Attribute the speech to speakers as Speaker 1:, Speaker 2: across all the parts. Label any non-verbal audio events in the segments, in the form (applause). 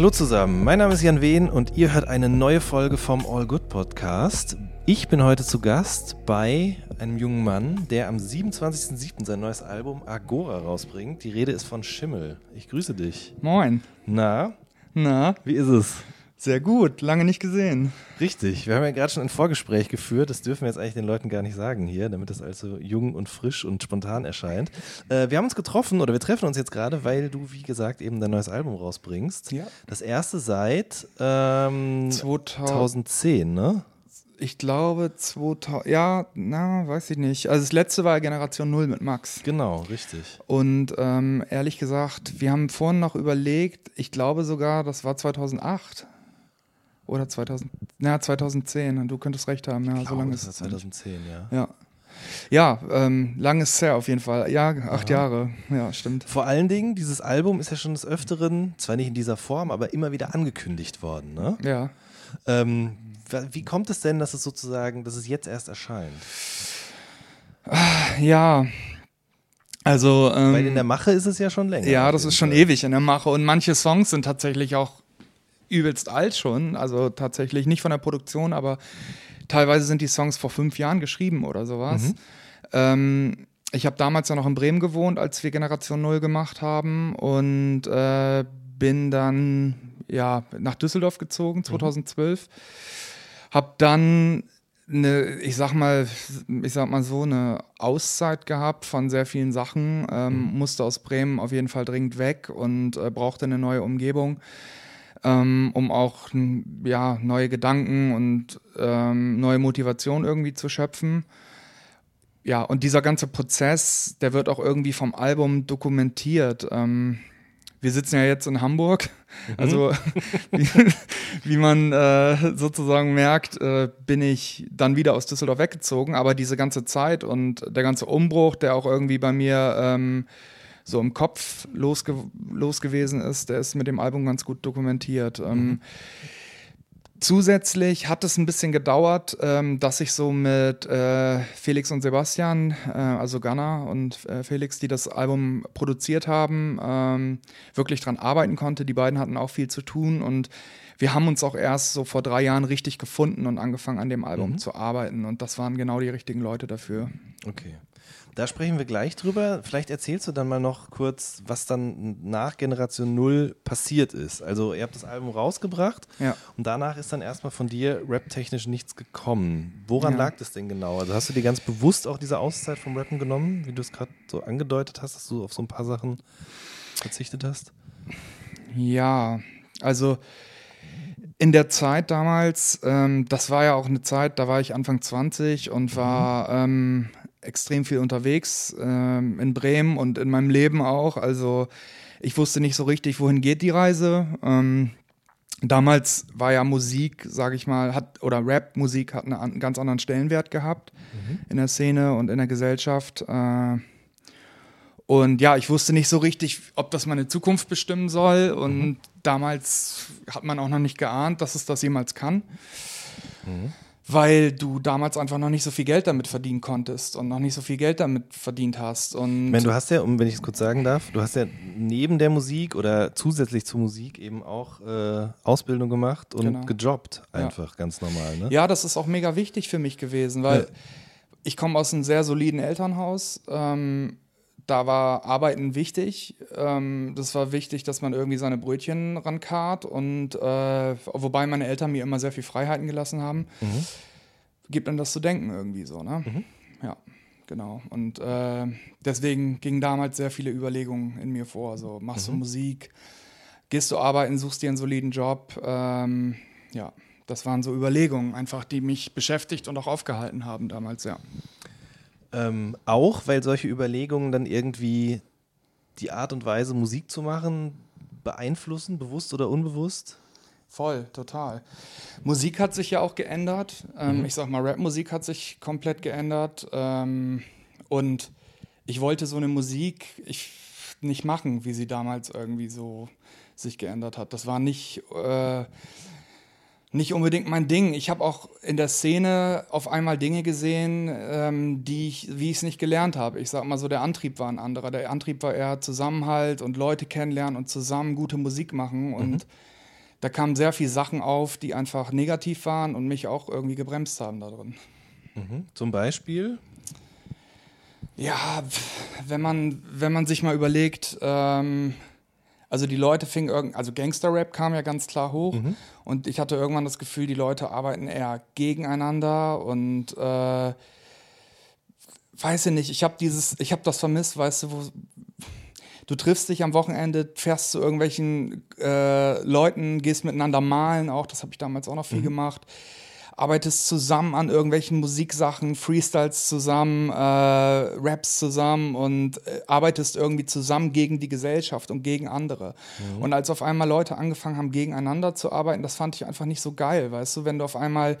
Speaker 1: Hallo zusammen, mein Name ist Jan Wehn und ihr hört eine neue Folge vom All Good Podcast. Ich bin heute zu Gast bei einem jungen Mann, der am 27.07. sein neues Album Agora rausbringt. Die Rede ist von Schimmel. Ich grüße dich.
Speaker 2: Moin.
Speaker 1: Na?
Speaker 2: Na?
Speaker 1: Wie ist es?
Speaker 2: Sehr gut, lange nicht gesehen.
Speaker 1: Richtig, wir haben ja gerade schon ein Vorgespräch geführt, das dürfen wir jetzt eigentlich den Leuten gar nicht sagen hier, damit das also jung und frisch und spontan erscheint. Äh, wir haben uns getroffen oder wir treffen uns jetzt gerade, weil du, wie gesagt, eben dein neues Album rausbringst.
Speaker 2: Ja.
Speaker 1: Das erste seit ähm, 2010, ne?
Speaker 2: Ich glaube 2000, ja, na, weiß ich nicht. Also das letzte war Generation Null mit Max.
Speaker 1: Genau, richtig.
Speaker 2: Und ähm, ehrlich gesagt, wir haben vorhin noch überlegt, ich glaube sogar, das war 2008 oder 2000, na, 2010. Du könntest recht haben, ja,
Speaker 1: ich so lange ist es. 2010, ja.
Speaker 2: Ja. Ja, ähm, lang ist es her auf jeden Fall. Ja, acht Aha. Jahre. Ja, stimmt.
Speaker 1: Vor allen Dingen, dieses Album ist ja schon des Öfteren, zwar nicht in dieser Form, aber immer wieder angekündigt worden, ne?
Speaker 2: Ja.
Speaker 1: Ähm, wie kommt es denn, dass es sozusagen, dass es jetzt erst erscheint?
Speaker 2: Ja, also.
Speaker 1: Ähm, Weil in der Mache ist es ja schon länger.
Speaker 2: Ja, das ist schon Fall. ewig in der Mache. Und manche Songs sind tatsächlich auch übelst alt schon. Also tatsächlich nicht von der Produktion, aber teilweise sind die Songs vor fünf Jahren geschrieben oder sowas. Mhm. Ähm, ich habe damals ja noch in Bremen gewohnt, als wir Generation Null gemacht haben und äh, bin dann ja nach Düsseldorf gezogen 2012. Mhm. Hab dann eine, ich sag mal, ich sag mal so, eine Auszeit gehabt von sehr vielen Sachen, ähm, mhm. musste aus Bremen auf jeden Fall dringend weg und äh, brauchte eine neue Umgebung ähm, um auch ja, neue Gedanken und ähm, neue Motivation irgendwie zu schöpfen. Ja, und dieser ganze Prozess, der wird auch irgendwie vom Album dokumentiert. Ähm, wir sitzen ja jetzt in Hamburg. Mhm. Also, (laughs) wie, wie, man äh, sozusagen merkt, äh, bin ich dann wieder aus Düsseldorf weggezogen. Aber diese ganze Zeit und der ganze Umbruch, der auch irgendwie bei mir ähm, so im Kopf losge los gewesen ist, der ist mit dem Album ganz gut dokumentiert. Ähm, mhm. Ähm, Zusätzlich hat es ein bisschen gedauert, ähm, dass ich so mit äh, Felix und Sebastian, äh, also Gunnar und äh, Felix, die das Album produziert haben, ähm, wirklich dran arbeiten konnte. Die beiden hatten auch viel zu tun und wir haben uns auch erst so vor drei Jahren richtig gefunden und angefangen an dem Album mhm. zu arbeiten. Und das waren genau die richtigen Leute dafür.
Speaker 1: Okay. Da sprechen wir gleich drüber. Vielleicht erzählst du dann mal noch kurz, was dann nach Generation Null passiert ist. Also ihr habt das Album rausgebracht
Speaker 2: ja.
Speaker 1: und danach ist dann erstmal von dir rap-technisch nichts gekommen. Woran ja. lag das denn genau? Also hast du dir ganz bewusst auch diese Auszeit vom Rappen genommen, wie du es gerade so angedeutet hast, dass du auf so ein paar Sachen verzichtet hast?
Speaker 2: Ja, also in der Zeit damals, ähm, das war ja auch eine Zeit, da war ich Anfang 20 und war mhm. ähm, extrem viel unterwegs, ähm, in Bremen und in meinem Leben auch. Also ich wusste nicht so richtig, wohin geht die Reise. Ähm, damals war ja Musik, sage ich mal, hat oder Rap-Musik hat einen ganz anderen Stellenwert gehabt mhm. in der Szene und in der Gesellschaft. Äh, und ja, ich wusste nicht so richtig, ob das meine Zukunft bestimmen soll. Und mhm. damals hat man auch noch nicht geahnt, dass es das jemals kann. Mhm weil du damals einfach noch nicht so viel Geld damit verdienen konntest und noch nicht so viel Geld damit verdient hast. Und
Speaker 1: ich meine, du hast ja, um, wenn ich es kurz sagen darf, du hast ja neben der Musik oder zusätzlich zur Musik eben auch äh, Ausbildung gemacht und genau. gejobbt, einfach ja. ganz normal. Ne?
Speaker 2: Ja, das ist auch mega wichtig für mich gewesen, weil ja. ich komme aus einem sehr soliden Elternhaus. Ähm, da war Arbeiten wichtig. Ähm, das war wichtig, dass man irgendwie seine Brötchen rankarrt und äh, wobei meine Eltern mir immer sehr viel Freiheiten gelassen haben, mhm. gibt dann das zu denken irgendwie so, ne? Mhm. Ja, genau. Und äh, deswegen gingen damals sehr viele Überlegungen in mir vor. So, machst mhm. du Musik, gehst du arbeiten, suchst dir einen soliden Job. Ähm, ja, das waren so Überlegungen, einfach, die mich beschäftigt und auch aufgehalten haben damals, ja.
Speaker 1: Ähm, auch, weil solche Überlegungen dann irgendwie die Art und Weise, Musik zu machen, beeinflussen, bewusst oder unbewusst?
Speaker 2: Voll, total. Musik hat sich ja auch geändert. Ähm, mhm. Ich sag mal, Rapmusik hat sich komplett geändert. Ähm, und ich wollte so eine Musik ich, nicht machen, wie sie damals irgendwie so sich geändert hat. Das war nicht, äh, nicht unbedingt mein Ding. Ich habe auch in der Szene auf einmal Dinge gesehen, ähm, die ich, wie ich es nicht gelernt habe. Ich sag mal so, der Antrieb war ein anderer. Der Antrieb war eher Zusammenhalt und Leute kennenlernen und zusammen gute Musik machen. Und mhm da kamen sehr viele Sachen auf, die einfach negativ waren und mich auch irgendwie gebremst haben da drin.
Speaker 1: Mhm. Zum Beispiel?
Speaker 2: Ja, wenn man, wenn man sich mal überlegt, ähm, also die Leute fingen irgend, also Gangster-Rap kam ja ganz klar hoch mhm. und ich hatte irgendwann das Gefühl, die Leute arbeiten eher gegeneinander und äh, weiß ich nicht, ich habe dieses, ich habe das vermisst, weißt du, wo, du triffst dich am Wochenende, fährst zu irgendwelchen äh, Leuten, gehst miteinander malen, auch das habe ich damals auch noch viel mhm. gemacht. Arbeitest zusammen an irgendwelchen Musiksachen, Freestyles zusammen, äh, Raps zusammen und äh, arbeitest irgendwie zusammen gegen die Gesellschaft und gegen andere. Mhm. Und als auf einmal Leute angefangen haben, gegeneinander zu arbeiten, das fand ich einfach nicht so geil, weißt du, wenn du auf einmal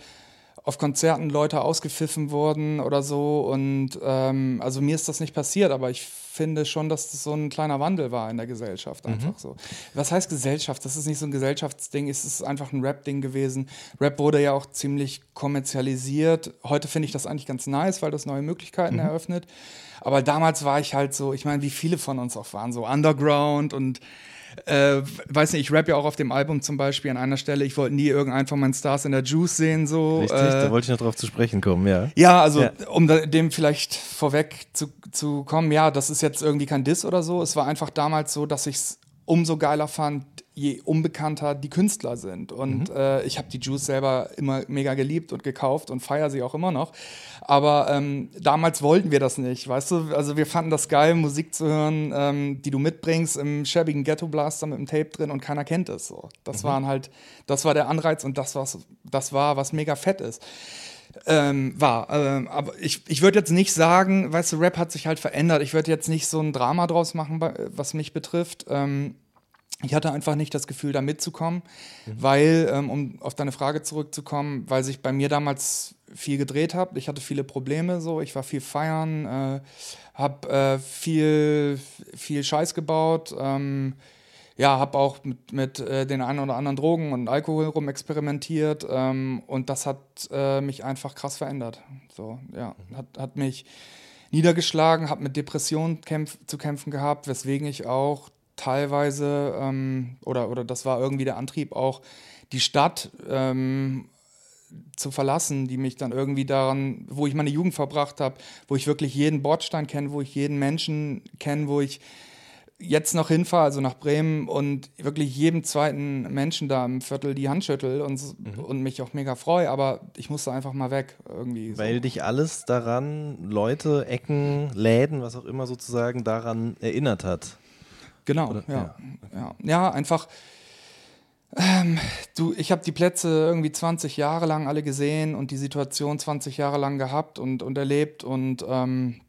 Speaker 2: auf Konzerten Leute ausgepfiffen wurden oder so. Und ähm, also mir ist das nicht passiert, aber ich finde schon, dass das so ein kleiner Wandel war in der Gesellschaft mhm. einfach mhm. so. Was heißt Gesellschaft? Das ist nicht so ein Gesellschaftsding, es ist einfach ein Rap-Ding gewesen. Rap wurde ja auch ziemlich kommerzialisiert. Heute finde ich das eigentlich ganz nice, weil das neue Möglichkeiten mhm. eröffnet. Aber damals war ich halt so, ich meine, wie viele von uns auch waren, so Underground und äh, weiß nicht, ich rap ja auch auf dem Album zum Beispiel an einer Stelle, ich wollte nie irgendeinen von meinen Stars in der Juice sehen, so.
Speaker 1: Richtig, äh, da wollte ich noch drauf zu sprechen kommen, ja.
Speaker 2: Ja, also, ja. um da, dem vielleicht vorweg zu, zu kommen, ja, das ist jetzt irgendwie kein Diss oder so. Es war einfach damals so, dass ich es umso geiler fand, je unbekannter die Künstler sind. Und mhm. äh, ich habe die Juice selber immer mega geliebt und gekauft und feiere sie auch immer noch. Aber ähm, damals wollten wir das nicht, weißt du? Also wir fanden das geil, Musik zu hören, ähm, die du mitbringst im schäbigen Ghetto Blaster mit dem Tape drin und keiner kennt es. So. Das mhm. waren halt, das war der Anreiz und das, was, das war, was mega fett ist. Ähm, war. Ähm, aber ich, ich würde jetzt nicht sagen, weißt du, Rap hat sich halt verändert. Ich würde jetzt nicht so ein Drama draus machen, was mich betrifft. Ähm, ich hatte einfach nicht das Gefühl, da mitzukommen, mhm. weil, ähm, um auf deine Frage zurückzukommen, weil sich bei mir damals viel gedreht hat. Ich hatte viele Probleme, so. Ich war viel feiern, äh, habe äh, viel, viel Scheiß gebaut. Ähm, ja, habe auch mit, mit äh, den einen oder anderen Drogen und Alkohol rumexperimentiert ähm, und das hat äh, mich einfach krass verändert. So, ja, mhm. hat, hat mich niedergeschlagen, habe mit Depressionen kämpf zu kämpfen gehabt, weswegen ich auch teilweise, ähm, oder, oder das war irgendwie der Antrieb auch, die Stadt ähm, zu verlassen, die mich dann irgendwie daran, wo ich meine Jugend verbracht habe, wo ich wirklich jeden Bordstein kenne, wo ich jeden Menschen kenne, wo ich jetzt noch hinfahre, also nach Bremen und wirklich jedem zweiten Menschen da im Viertel die Hand schüttel und, mhm. und mich auch mega freue, aber ich musste einfach mal weg irgendwie.
Speaker 1: Weil so. dich alles daran, Leute, Ecken, Läden, was auch immer sozusagen daran erinnert hat.
Speaker 2: Genau, ja, ja. ja. Ja, einfach. Ähm, du, ich habe die Plätze irgendwie 20 Jahre lang alle gesehen und die Situation 20 Jahre lang gehabt und, und erlebt und ähm,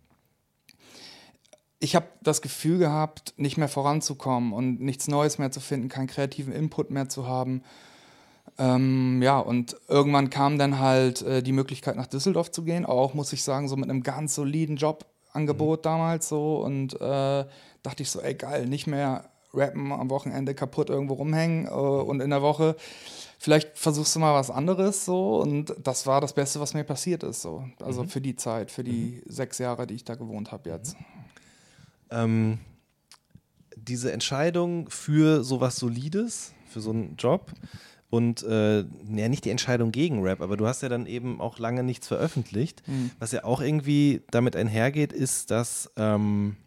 Speaker 2: ich habe das Gefühl gehabt, nicht mehr voranzukommen und nichts Neues mehr zu finden, keinen kreativen Input mehr zu haben. Ähm, ja, und irgendwann kam dann halt äh, die Möglichkeit, nach Düsseldorf zu gehen, auch muss ich sagen, so mit einem ganz soliden Jobangebot mhm. damals so und äh, dachte ich so, ey geil, nicht mehr rappen, am Wochenende kaputt irgendwo rumhängen äh, und in der Woche vielleicht versuchst du mal was anderes so und das war das Beste, was mir passiert ist so. Also mhm. für die Zeit, für die mhm. sechs Jahre, die ich da gewohnt habe jetzt.
Speaker 1: Ähm, diese Entscheidung für sowas Solides, für so einen Job und äh, ja nicht die Entscheidung gegen Rap, aber du hast ja dann eben auch lange nichts veröffentlicht. Mhm. Was ja auch irgendwie damit einhergeht, ist, dass ähm,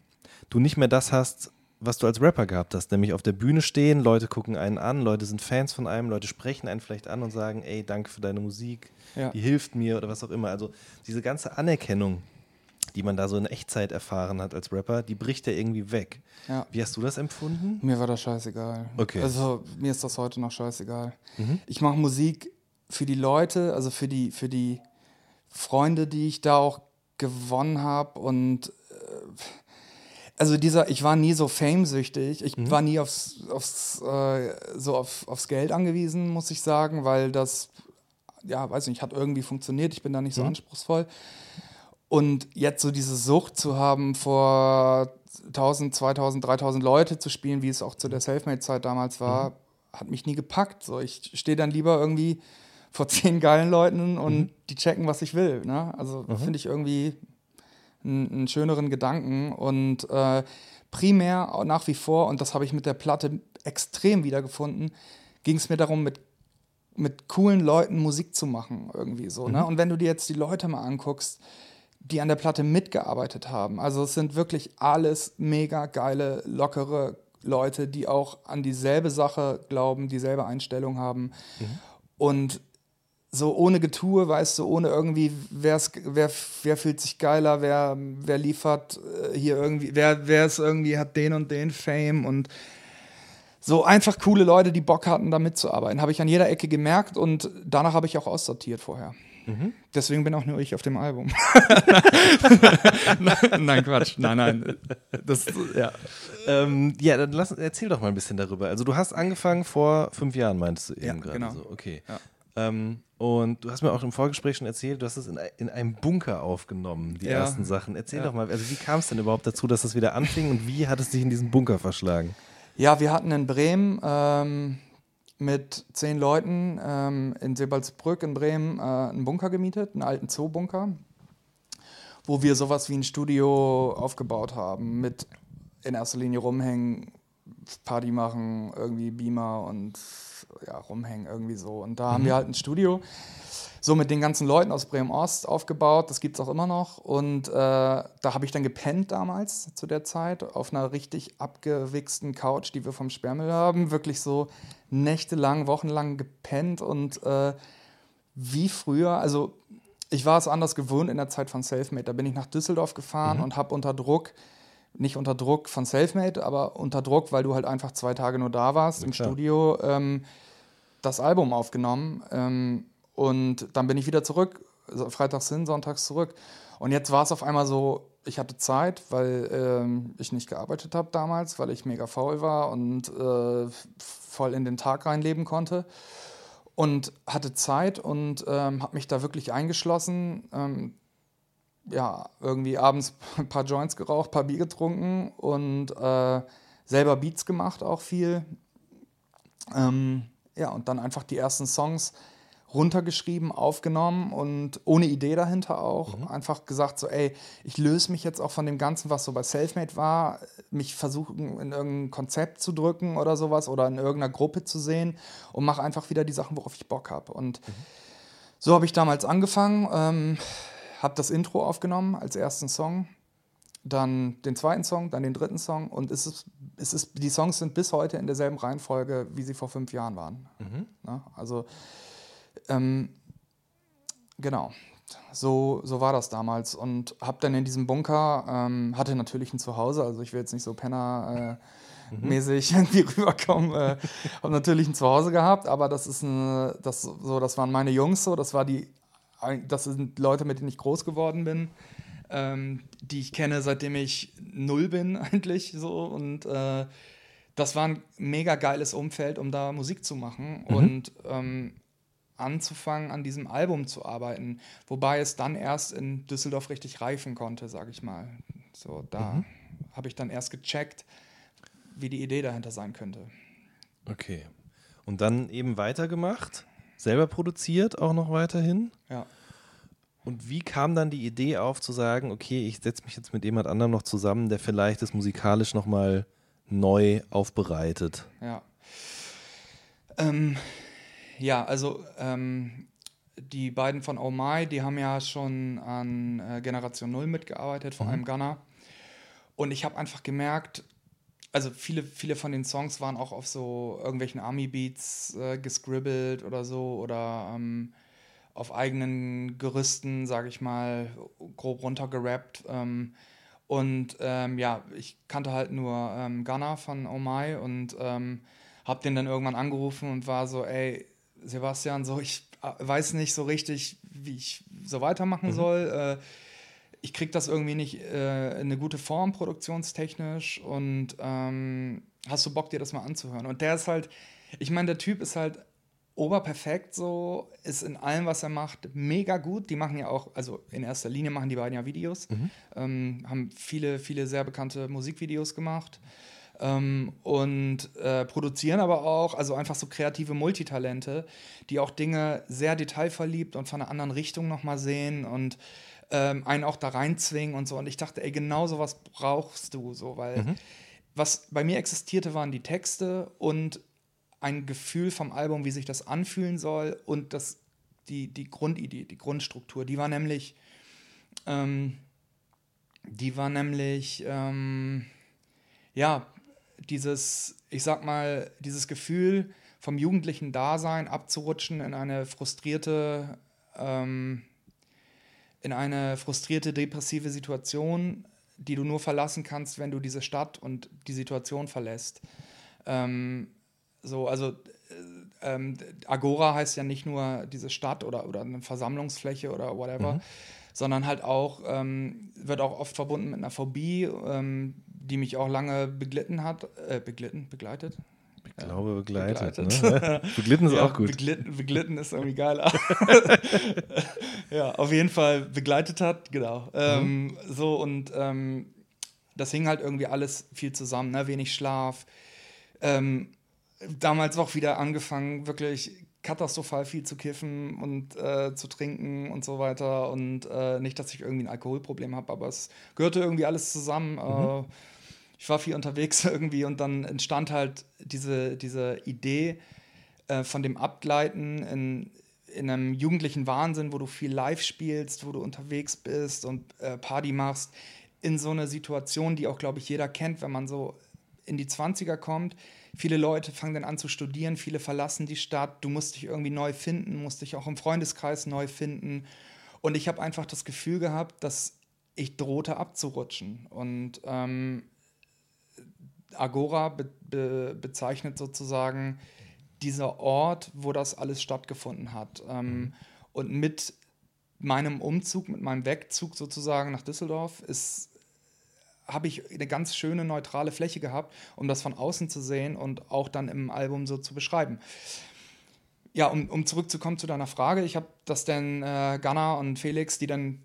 Speaker 1: du nicht mehr das hast, was du als Rapper gehabt hast, nämlich auf der Bühne stehen, Leute gucken einen an, Leute sind Fans von einem, Leute sprechen einen vielleicht an und sagen, ey, danke für deine Musik, ja. die hilft mir oder was auch immer. Also diese ganze Anerkennung, die man da so in Echtzeit erfahren hat als Rapper, die bricht ja irgendwie weg.
Speaker 2: Ja.
Speaker 1: Wie hast du das empfunden?
Speaker 2: Mir war das scheißegal.
Speaker 1: Okay.
Speaker 2: Also mir ist das heute noch scheißegal. Ich mache Musik für die Leute, also für die, für die Freunde, die ich da auch gewonnen habe und äh, also dieser, ich war nie so famesüchtig, ich war nie aufs, aufs, äh, so auf, aufs Geld angewiesen, muss ich sagen, weil das, ja, weiß nicht, hat irgendwie funktioniert, ich bin da nicht so anspruchsvoll. Und jetzt so diese Sucht zu haben, vor 1000, 2000, 3000 Leute zu spielen, wie es auch zu der Selfmade-Zeit damals war, hat mich nie gepackt. So, ich stehe dann lieber irgendwie vor zehn geilen Leuten und die checken, was ich will. Ne? Also finde ich irgendwie einen, einen schöneren Gedanken und äh, primär nach wie vor, und das habe ich mit der Platte extrem wiedergefunden, ging es mir darum, mit, mit coolen Leuten Musik zu machen, irgendwie so. Ne? Und wenn du dir jetzt die Leute mal anguckst, die an der Platte mitgearbeitet haben, also es sind wirklich alles mega geile, lockere Leute, die auch an dieselbe Sache glauben, dieselbe Einstellung haben. Und so ohne Getue, weißt du, ohne irgendwie, wer's, wer, wer fühlt sich geiler, wer, wer liefert äh, hier irgendwie, wer, wer ist irgendwie, hat den und den Fame und so einfach coole Leute, die Bock hatten, da mitzuarbeiten. Habe ich an jeder Ecke gemerkt und danach habe ich auch aussortiert vorher. Deswegen bin auch nur ich auf dem Album. (laughs) (laughs) nein, Quatsch. Nein, nein. Das, ja.
Speaker 1: Ähm, ja, dann lass, erzähl doch mal ein bisschen darüber. Also du hast angefangen vor fünf Jahren, meinst du eben
Speaker 2: Ja,
Speaker 1: gerade
Speaker 2: genau.
Speaker 1: so. Okay.
Speaker 2: Ja.
Speaker 1: Ähm, und du hast mir auch im Vorgespräch schon erzählt, du hast es in, in einem Bunker aufgenommen, die
Speaker 2: Ja.
Speaker 1: ersten Sachen. Erzähl
Speaker 2: Ja.
Speaker 1: doch mal, also wie kam es denn überhaupt dazu, dass das wieder anfing und wie hat es dich in diesen Bunker verschlagen?
Speaker 2: Ja, wir hatten in Bremen ähm, mit zehn Leuten ähm, in Sebalsbrück in Bremen äh, einen Bunker gemietet, einen alten Zoobunker, wo wir sowas wie ein Studio aufgebaut haben, mit in erster Linie rumhängen, Party machen, irgendwie Beamer und ja, rumhängen irgendwie so. Und da haben wir halt ein Studio so mit den ganzen Leuten aus Bremen Ost aufgebaut. Das gibt es auch immer noch. Und äh, da habe ich dann gepennt damals zu der Zeit auf einer richtig abgewichsten Couch, die wir vom Sperrmüll haben. Wirklich so nächtelang, wochenlang gepennt und äh, wie früher, also ich war es anders gewohnt in der Zeit von Selfmade. Da bin ich nach Düsseldorf gefahren und habe unter Druck, nicht unter Druck von Selfmade, aber unter Druck, weil du halt einfach zwei Tage nur da warst im
Speaker 1: klar.
Speaker 2: Studio, ähm, das Album aufgenommen. Ähm, und dann bin ich wieder zurück, freitags hin, sonntags zurück. Und jetzt war es auf einmal so, ich hatte Zeit, weil ähm, ich nicht gearbeitet habe damals, weil ich mega faul war und äh, voll in den Tag reinleben konnte. Und hatte Zeit und ähm, habe mich da wirklich eingeschlossen. Ähm, ja, irgendwie abends (laughs) ein paar Joints geraucht, ein paar Bier getrunken und äh, selber Beats gemacht auch viel. Ähm, ja, und dann einfach die ersten Songs runtergeschrieben, aufgenommen und ohne Idee dahinter auch. Einfach gesagt so, ey, ich löse mich jetzt auch von dem Ganzen, was so bei Selfmade war, mich versuchen in irgendein Konzept zu drücken oder sowas oder in irgendeiner Gruppe zu sehen und mache einfach wieder die Sachen, worauf ich Bock habe. Und so habe ich damals angefangen, ähm, habe das Intro aufgenommen als ersten Song, dann den zweiten Song, dann den dritten Song und es ist, es ist, die Songs sind bis heute in derselben Reihenfolge, wie sie vor fünf Jahren waren. Ne? Also ähm, genau, so, so war das damals und habe dann in diesem Bunker, ähm, hatte natürlich ein Zuhause, also ich will jetzt nicht so Penner äh, mäßig (laughs) irgendwie rüberkommen, äh, habe natürlich ein Zuhause gehabt, aber das ist eine, das, so, das waren meine Jungs so, das war die, das sind Leute, mit denen ich groß geworden bin, ähm, die ich kenne, seitdem ich null bin (laughs) eigentlich so und äh, das war ein mega geiles Umfeld, um da Musik zu machen und ähm, anzufangen, an diesem Album zu arbeiten. Wobei es dann erst in Düsseldorf richtig reifen konnte, sage ich mal. So, da habe ich dann erst gecheckt, wie die Idee dahinter sein könnte.
Speaker 1: Okay. Und dann eben weitergemacht, selber produziert auch noch weiterhin.
Speaker 2: Ja.
Speaker 1: Und wie kam dann die Idee auf zu sagen, okay, ich setze mich jetzt mit jemand anderem noch zusammen, der vielleicht das musikalisch nochmal neu aufbereitet?
Speaker 2: Ja. Ähm, ja, also ähm, die beiden von Oh My, die haben ja schon an äh, Generation Null mitgearbeitet, vor allem Gunner. Und ich habe einfach gemerkt, also viele, viele von den Songs waren auch auf so irgendwelchen Army-Beats äh, gescribbelt oder so oder ähm, auf eigenen Gerüsten, sage ich mal, grob runtergerappt. Ähm, und ähm, ja, ich kannte halt nur ähm, Gunner von Oh My und ähm, hab den dann irgendwann angerufen und war so, ey, Sebastian, so ich äh, weiß nicht so richtig, wie ich so weitermachen mhm. soll. Äh, ich krieg das irgendwie nicht äh, in eine gute Form produktionstechnisch und ähm, hast du Bock, dir das mal anzuhören? Und der ist halt, ich meine, der Typ ist halt oberperfekt so, ist in allem, was er macht, mega gut. Die machen ja auch, also in erster Linie machen die beiden ja Videos, mhm. ähm, haben viele, viele sehr bekannte Musikvideos gemacht ähm, und äh, produzieren aber auch, also einfach so kreative Multitalente, die auch Dinge sehr detailverliebt und von einer anderen Richtung nochmal sehen und ähm, einen auch da reinzwingen und so. Und ich dachte, ey, genau sowas brauchst du so, weil mhm. was bei mir existierte, waren die Texte und ein Gefühl vom Album, wie sich das anfühlen soll und das, die, die Grundidee, die Grundstruktur. Die war nämlich, ähm, die war nämlich, ähm, ja, dieses, ich sag mal, dieses Gefühl vom jugendlichen Dasein abzurutschen in eine frustrierte, ähm, in eine frustrierte, depressive Situation, die du nur verlassen kannst, wenn du diese Stadt und die Situation verlässt. Ähm, so, also äh, ähm, Agora heißt ja nicht nur diese Stadt oder, oder eine Versammlungsfläche oder whatever, mhm. sondern halt auch, ähm, wird auch oft verbunden mit einer Phobie, ähm, die mich auch lange beglitten hat, äh, beglitten, begleitet.
Speaker 1: Ich glaube, begleitet. begleitet. Ne? (laughs) beglitten ist ja, auch gut.
Speaker 2: Beglitten, beglitten ist irgendwie geil. (laughs) ja, auf jeden Fall begleitet hat, genau. Ähm, mhm. So und ähm, das hing halt irgendwie alles viel zusammen, ne? wenig Schlaf. Ähm, damals auch wieder angefangen, wirklich katastrophal viel zu kiffen und äh, zu trinken und so weiter. Und äh, nicht, dass ich irgendwie ein Alkoholproblem habe, aber es gehörte irgendwie alles zusammen. Mhm. Äh, ich war viel unterwegs (laughs) irgendwie und dann entstand halt diese, diese Idee äh, von dem Abgleiten in, in einem jugendlichen Wahnsinn, wo du viel live spielst, wo du unterwegs bist und äh, Party machst, in so eine Situation, die auch, glaube ich, jeder kennt, wenn man so in die 20er kommt Viele Leute fangen dann an zu studieren, viele verlassen die Stadt. Du musst dich irgendwie neu finden, musst dich auch im Freundeskreis neu finden. Und ich habe einfach das Gefühl gehabt, dass ich drohte abzurutschen. Und ähm, Agora be be bezeichnet sozusagen dieser Ort, wo das alles stattgefunden hat. Ähm, mhm. und mit meinem Umzug, mit meinem Wegzug sozusagen nach Düsseldorf ist habe ich eine ganz schöne neutrale Fläche gehabt, um das von außen zu sehen und auch dann im Album so zu beschreiben. Ja, um, um zurückzukommen zu deiner Frage, ich habe das dann äh, Gunnar und Felix, die dann,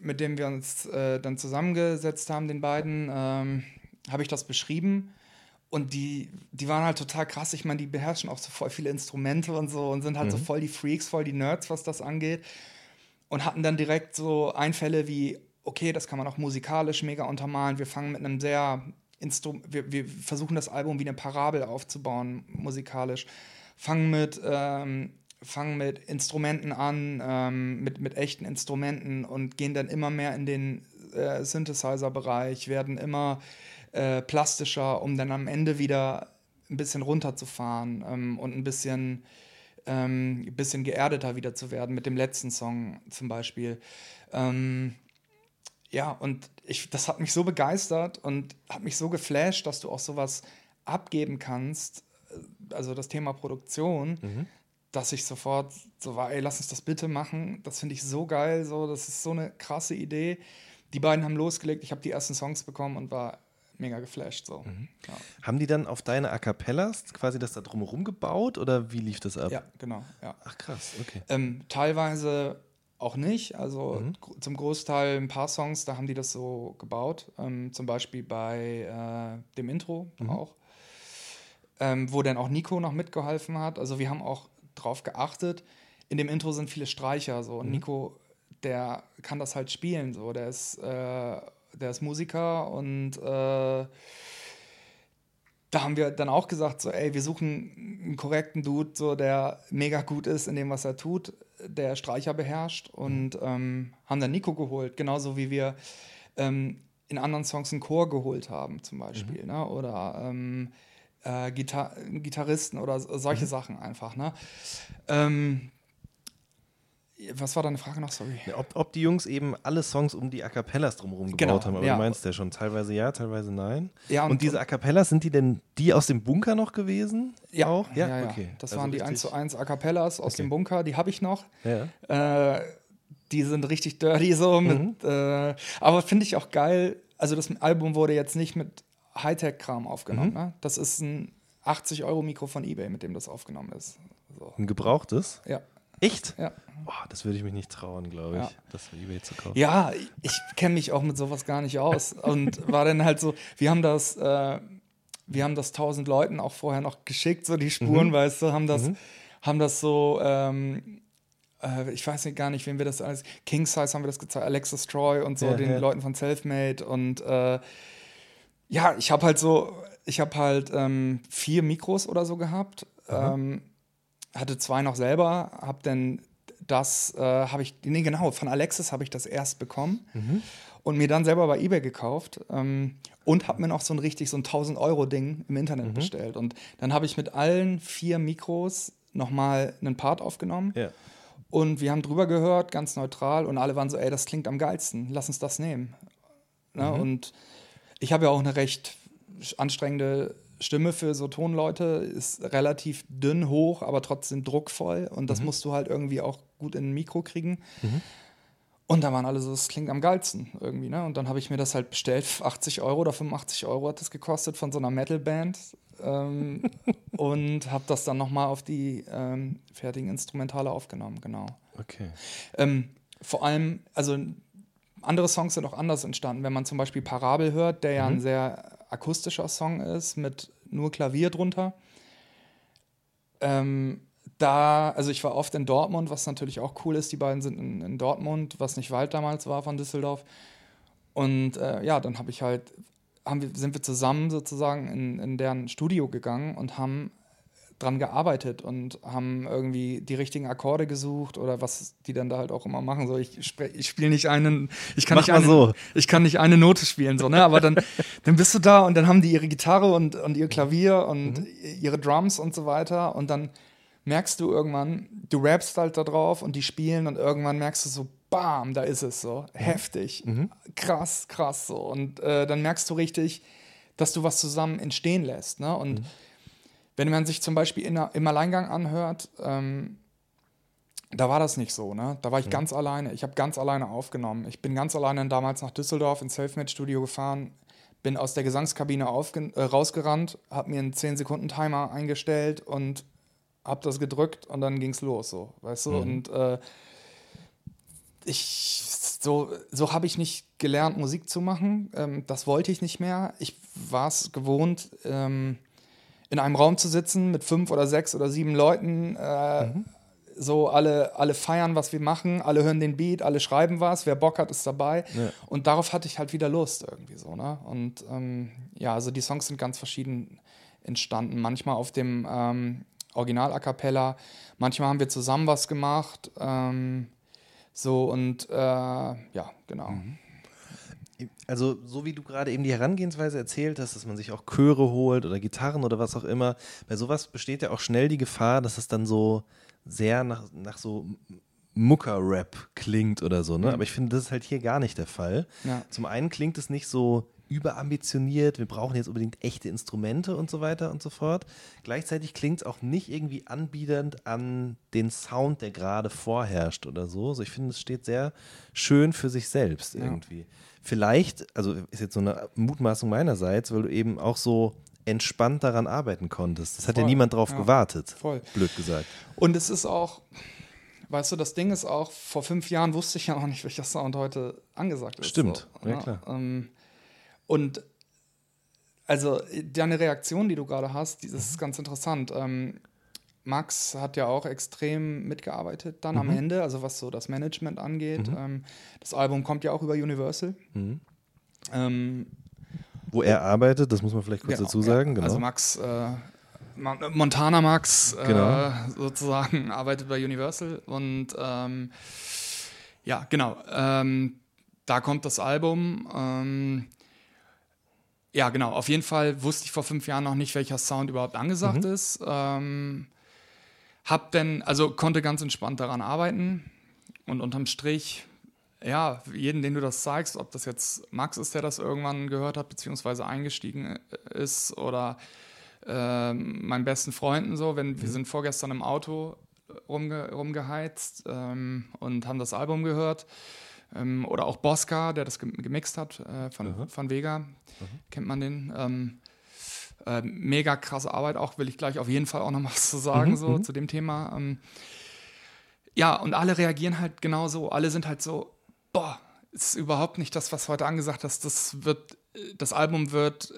Speaker 2: mit denen wir uns äh, dann zusammengesetzt haben, den beiden, ähm, habe ich das beschrieben. Und die, die waren halt total krass. Ich meine, die beherrschen auch so voll viele Instrumente und so und sind halt mhm. so voll die Freaks, voll die Nerds, was das angeht. Und hatten dann direkt so Einfälle wie, okay, das kann man auch musikalisch mega untermalen. Wir fangen mit einem sehr Instru wir, wir versuchen das Album wie eine Parabel aufzubauen, musikalisch. Fangen mit, ähm, fangen mit Instrumenten an, ähm, mit, mit echten Instrumenten und gehen dann immer mehr in den äh, Synthesizer-Bereich, werden immer äh, plastischer, um dann am Ende wieder ein bisschen runterzufahren ähm, und ein bisschen, ähm, ein bisschen geerdeter wieder zu werden, mit dem letzten Song zum Beispiel. Ja, und ich, das hat mich so begeistert und hat mich so geflasht, dass du auch sowas abgeben kannst, äh, also das Thema Produktion, mhm. dass ich sofort so war, ey, lass uns das bitte machen. Das finde ich so geil, so, das ist so eine krasse Idee. Die beiden haben losgelegt, ich habe die ersten Songs bekommen und war mega geflasht. So. Mhm.
Speaker 1: Ja. Haben die dann auf deine A Cappellas quasi das da drumherum gebaut oder wie lief das ab?
Speaker 2: Ja, genau. Ja.
Speaker 1: Ach krass, okay.
Speaker 2: Ähm, teilweise auch nicht. Also mhm. zum Großteil ein paar Songs, da haben die das so gebaut. Ähm, zum Beispiel bei äh, dem Intro mhm. auch. Ähm, wo dann auch Nico noch mitgeholfen hat. Also wir haben auch drauf geachtet. In dem Intro sind viele Streicher so. Und mhm. Nico, der kann das halt spielen. So. Der ist, äh, der ist Musiker und äh, da haben wir dann auch gesagt, so, ey, wir suchen einen korrekten Dude, so, der mega gut ist in dem, was er tut der Streicher beherrscht und ähm, haben dann Nico geholt, genauso wie wir ähm, in anderen Songs einen Chor geholt haben, zum Beispiel, mhm. ne? oder ähm, äh, Gitar Gitarristen oder solche mhm. Sachen einfach. Ne? Was war deine Frage noch? Sorry.
Speaker 1: Ob, ob, die Jungs eben alle Songs um die A Cappellas drumherum
Speaker 2: genau,
Speaker 1: gebaut haben, aber ja. du meinst ja schon teilweise ja, teilweise nein.
Speaker 2: Ja,
Speaker 1: und, und diese A Cappellas, sind die denn die aus dem Bunker noch gewesen?
Speaker 2: Ja,
Speaker 1: auch?
Speaker 2: Ja, ja, ja. okay. Das also waren die 1 zu 1 A Cappellas aus okay. dem Bunker, die habe ich noch.
Speaker 1: Ja.
Speaker 2: Äh, die sind richtig dirty so. Mit, mhm. äh, aber finde ich auch geil. Also das Album wurde jetzt nicht mit Hightech-Kram aufgenommen. Mhm. Ne? Das ist ein 80 Euro Mikro von eBay, mit dem das aufgenommen ist. So.
Speaker 1: Ein gebrauchtes?
Speaker 2: Ja.
Speaker 1: Echt?
Speaker 2: Ja.
Speaker 1: Oh, das würde ich mich nicht trauen, glaube ich, ja. das für eBay zu kaufen.
Speaker 2: Ja, ich kenne mich auch mit sowas gar nicht aus. Und war dann halt so, wir haben das, äh, wir haben das tausend Leuten auch vorher noch geschickt, so die Spuren, mhm. weißt du, haben das, mhm. haben das so, ähm, äh, ich weiß nicht gar nicht, wem wir das alles, King Size haben wir das gezeigt, Alexis Troy und so, ja, den ja. Leuten von Selfmade und äh, ja, ich habe halt so, ich habe halt ähm, vier Mikros oder so gehabt. Ähm, hatte zwei noch selber, habe dann das, äh, habe ich, nee, genau, von Alexis habe ich das erst bekommen mhm. und mir dann selber bei eBay gekauft ähm, und habe mir noch so ein richtig, so ein 1000 Euro Ding im Internet mhm. bestellt. Und dann habe ich mit allen vier Mikros nochmal einen Part aufgenommen.
Speaker 1: Ja.
Speaker 2: Und wir haben drüber gehört, ganz neutral, und alle waren so, ey, das klingt am geilsten, lass uns das nehmen. Ne? Mhm. Und ich habe ja auch eine recht anstrengende Stimme für so Tonleute ist relativ dünn hoch, aber trotzdem druckvoll. Und das mhm. musst du halt irgendwie auch gut in ein Mikro kriegen. Mhm. Und da waren alle so, das klingt am geilsten irgendwie, ne? Und dann habe ich mir das halt bestellt, 80 Euro oder 85 Euro hat das gekostet von so einer Metalband. Ähm, (laughs) und habe das dann nochmal auf die ähm, fertigen Instrumentale aufgenommen, genau.
Speaker 1: Okay.
Speaker 2: Ähm, vor allem, also andere Songs sind auch anders entstanden. Wenn man zum Beispiel Parabel hört, der ja mhm. ein sehr akustischer Song ist, mit nur Klavier drunter. Ähm, da, also ich war oft in Dortmund, was natürlich auch cool ist. Die beiden sind in, in Dortmund, was nicht Wald damals war von Düsseldorf. Und äh, ja, dann habe ich halt, haben wir, sind wir zusammen sozusagen in, in deren Studio gegangen und haben dran gearbeitet und haben irgendwie die richtigen Akkorde gesucht oder was die dann da halt auch immer machen. So, ich, ich spiele nicht einen, ich kann
Speaker 1: Mach
Speaker 2: nicht eine,
Speaker 1: so.
Speaker 2: ich kann nicht eine Note spielen, so, ne? Aber dann, (laughs) dann bist du da und dann haben die ihre Gitarre und, und ihr Klavier und mhm. ihre Drums und so weiter. Und dann merkst du irgendwann, du rappst halt da drauf und die spielen und irgendwann merkst du so, bam, da ist es so. Mhm. Heftig. Mhm. Krass, krass so. Und äh, dann merkst du richtig, dass du was zusammen entstehen lässt. Ne? Und mhm wenn man sich zum Beispiel in, im Alleingang anhört, ähm, da war das nicht so, ne? Da war ich mhm. ganz alleine. Ich habe ganz alleine aufgenommen. Ich bin ganz alleine damals nach Düsseldorf ins Selfmade-Studio gefahren, bin aus der Gesangskabine äh, rausgerannt, habe mir einen 10-Sekunden-Timer eingestellt und habe das gedrückt und dann ging es los, so, weißt du? Mhm. Und äh, ich, so, so habe ich nicht gelernt, Musik zu machen. Ähm, das wollte ich nicht mehr. Ich war es gewohnt, ähm, in einem Raum zu sitzen mit fünf oder sechs oder sieben Leuten. Äh, mhm. So alle, alle feiern, was wir machen, alle hören den Beat, alle schreiben was, wer Bock hat, ist dabei. Ja. Und darauf hatte ich halt wieder Lust irgendwie so. Ne? Und ähm, ja, also die Songs sind ganz verschieden entstanden. Manchmal auf dem ähm, Original A Cappella, manchmal haben wir zusammen was gemacht. Ähm, so und äh, ja, genau. Mhm
Speaker 1: also so wie du gerade eben die Herangehensweise erzählt hast, dass man sich auch Chöre holt oder Gitarren oder was auch immer, bei sowas besteht ja auch schnell die Gefahr, dass es dann so sehr nach, nach so Mucker-Rap klingt oder so. Ne? Mhm. Aber ich finde, das ist halt hier gar nicht der Fall.
Speaker 2: Ja.
Speaker 1: Zum einen klingt es nicht so überambitioniert, wir brauchen jetzt unbedingt echte Instrumente und so weiter und so fort. Gleichzeitig klingt es auch nicht irgendwie anbiedernd an den Sound, der gerade vorherrscht oder so. Also ich finde, es steht sehr schön für sich selbst irgendwie. Vielleicht, also ist jetzt so eine Mutmaßung meinerseits, weil du eben auch so entspannt daran arbeiten konntest. Das hat Voll, ja niemand drauf ja, gewartet.
Speaker 2: Voll.
Speaker 1: Blöd gesagt.
Speaker 2: Und es ist auch, weißt du, das Ding ist auch, vor fünf Jahren wusste ich ja noch nicht, welcher Sound heute angesagt ist.
Speaker 1: Stimmt,
Speaker 2: so,
Speaker 1: ja, klar.
Speaker 2: Ähm, und also deine Reaktion, die du gerade hast, das ist mhm. ganz interessant. Ähm, Max hat ja auch extrem mitgearbeitet dann mhm. am Ende, also was so das Management angeht. Mhm. Ähm, das Album kommt ja auch über Universal. Mhm. Ähm,
Speaker 1: Wo er arbeitet, das muss man vielleicht kurz genau, dazu sagen. Ja.
Speaker 2: Genau. Also Max, äh, Montana Max äh, genau. sozusagen (laughs) arbeitet bei Universal und ähm, ja, genau. Ähm, da kommt das Album. Ähm, ja, genau. Auf jeden Fall wusste ich vor fünf Jahren noch nicht, welcher Sound überhaupt angesagt mhm. ist. Ähm, hab dann, also konnte ganz entspannt daran arbeiten. und unterm Strich, ja, jeden, den du das zeigst, ob das jetzt Max ist, der das irgendwann gehört hat, beziehungsweise eingestiegen äh, ist, oder äh, meinen besten Freunden so, wenn wir mhm. sind vorgestern im Auto rumge rumgeheizt ähm, und haben das Album gehört. Ähm, oder auch Bosca, der das gemixt hat äh, von, von Vega, mhm. kennt man den. Ähm, äh, mega krasse Arbeit auch, will ich gleich auf jeden Fall auch noch (laughs) was zu sagen, mhm. so mhm. zu dem Thema. Ähm, ja, und alle reagieren halt genau so. Alle sind halt so, boah, ist überhaupt nicht das, was heute angesagt ist. Das wird, das Album wird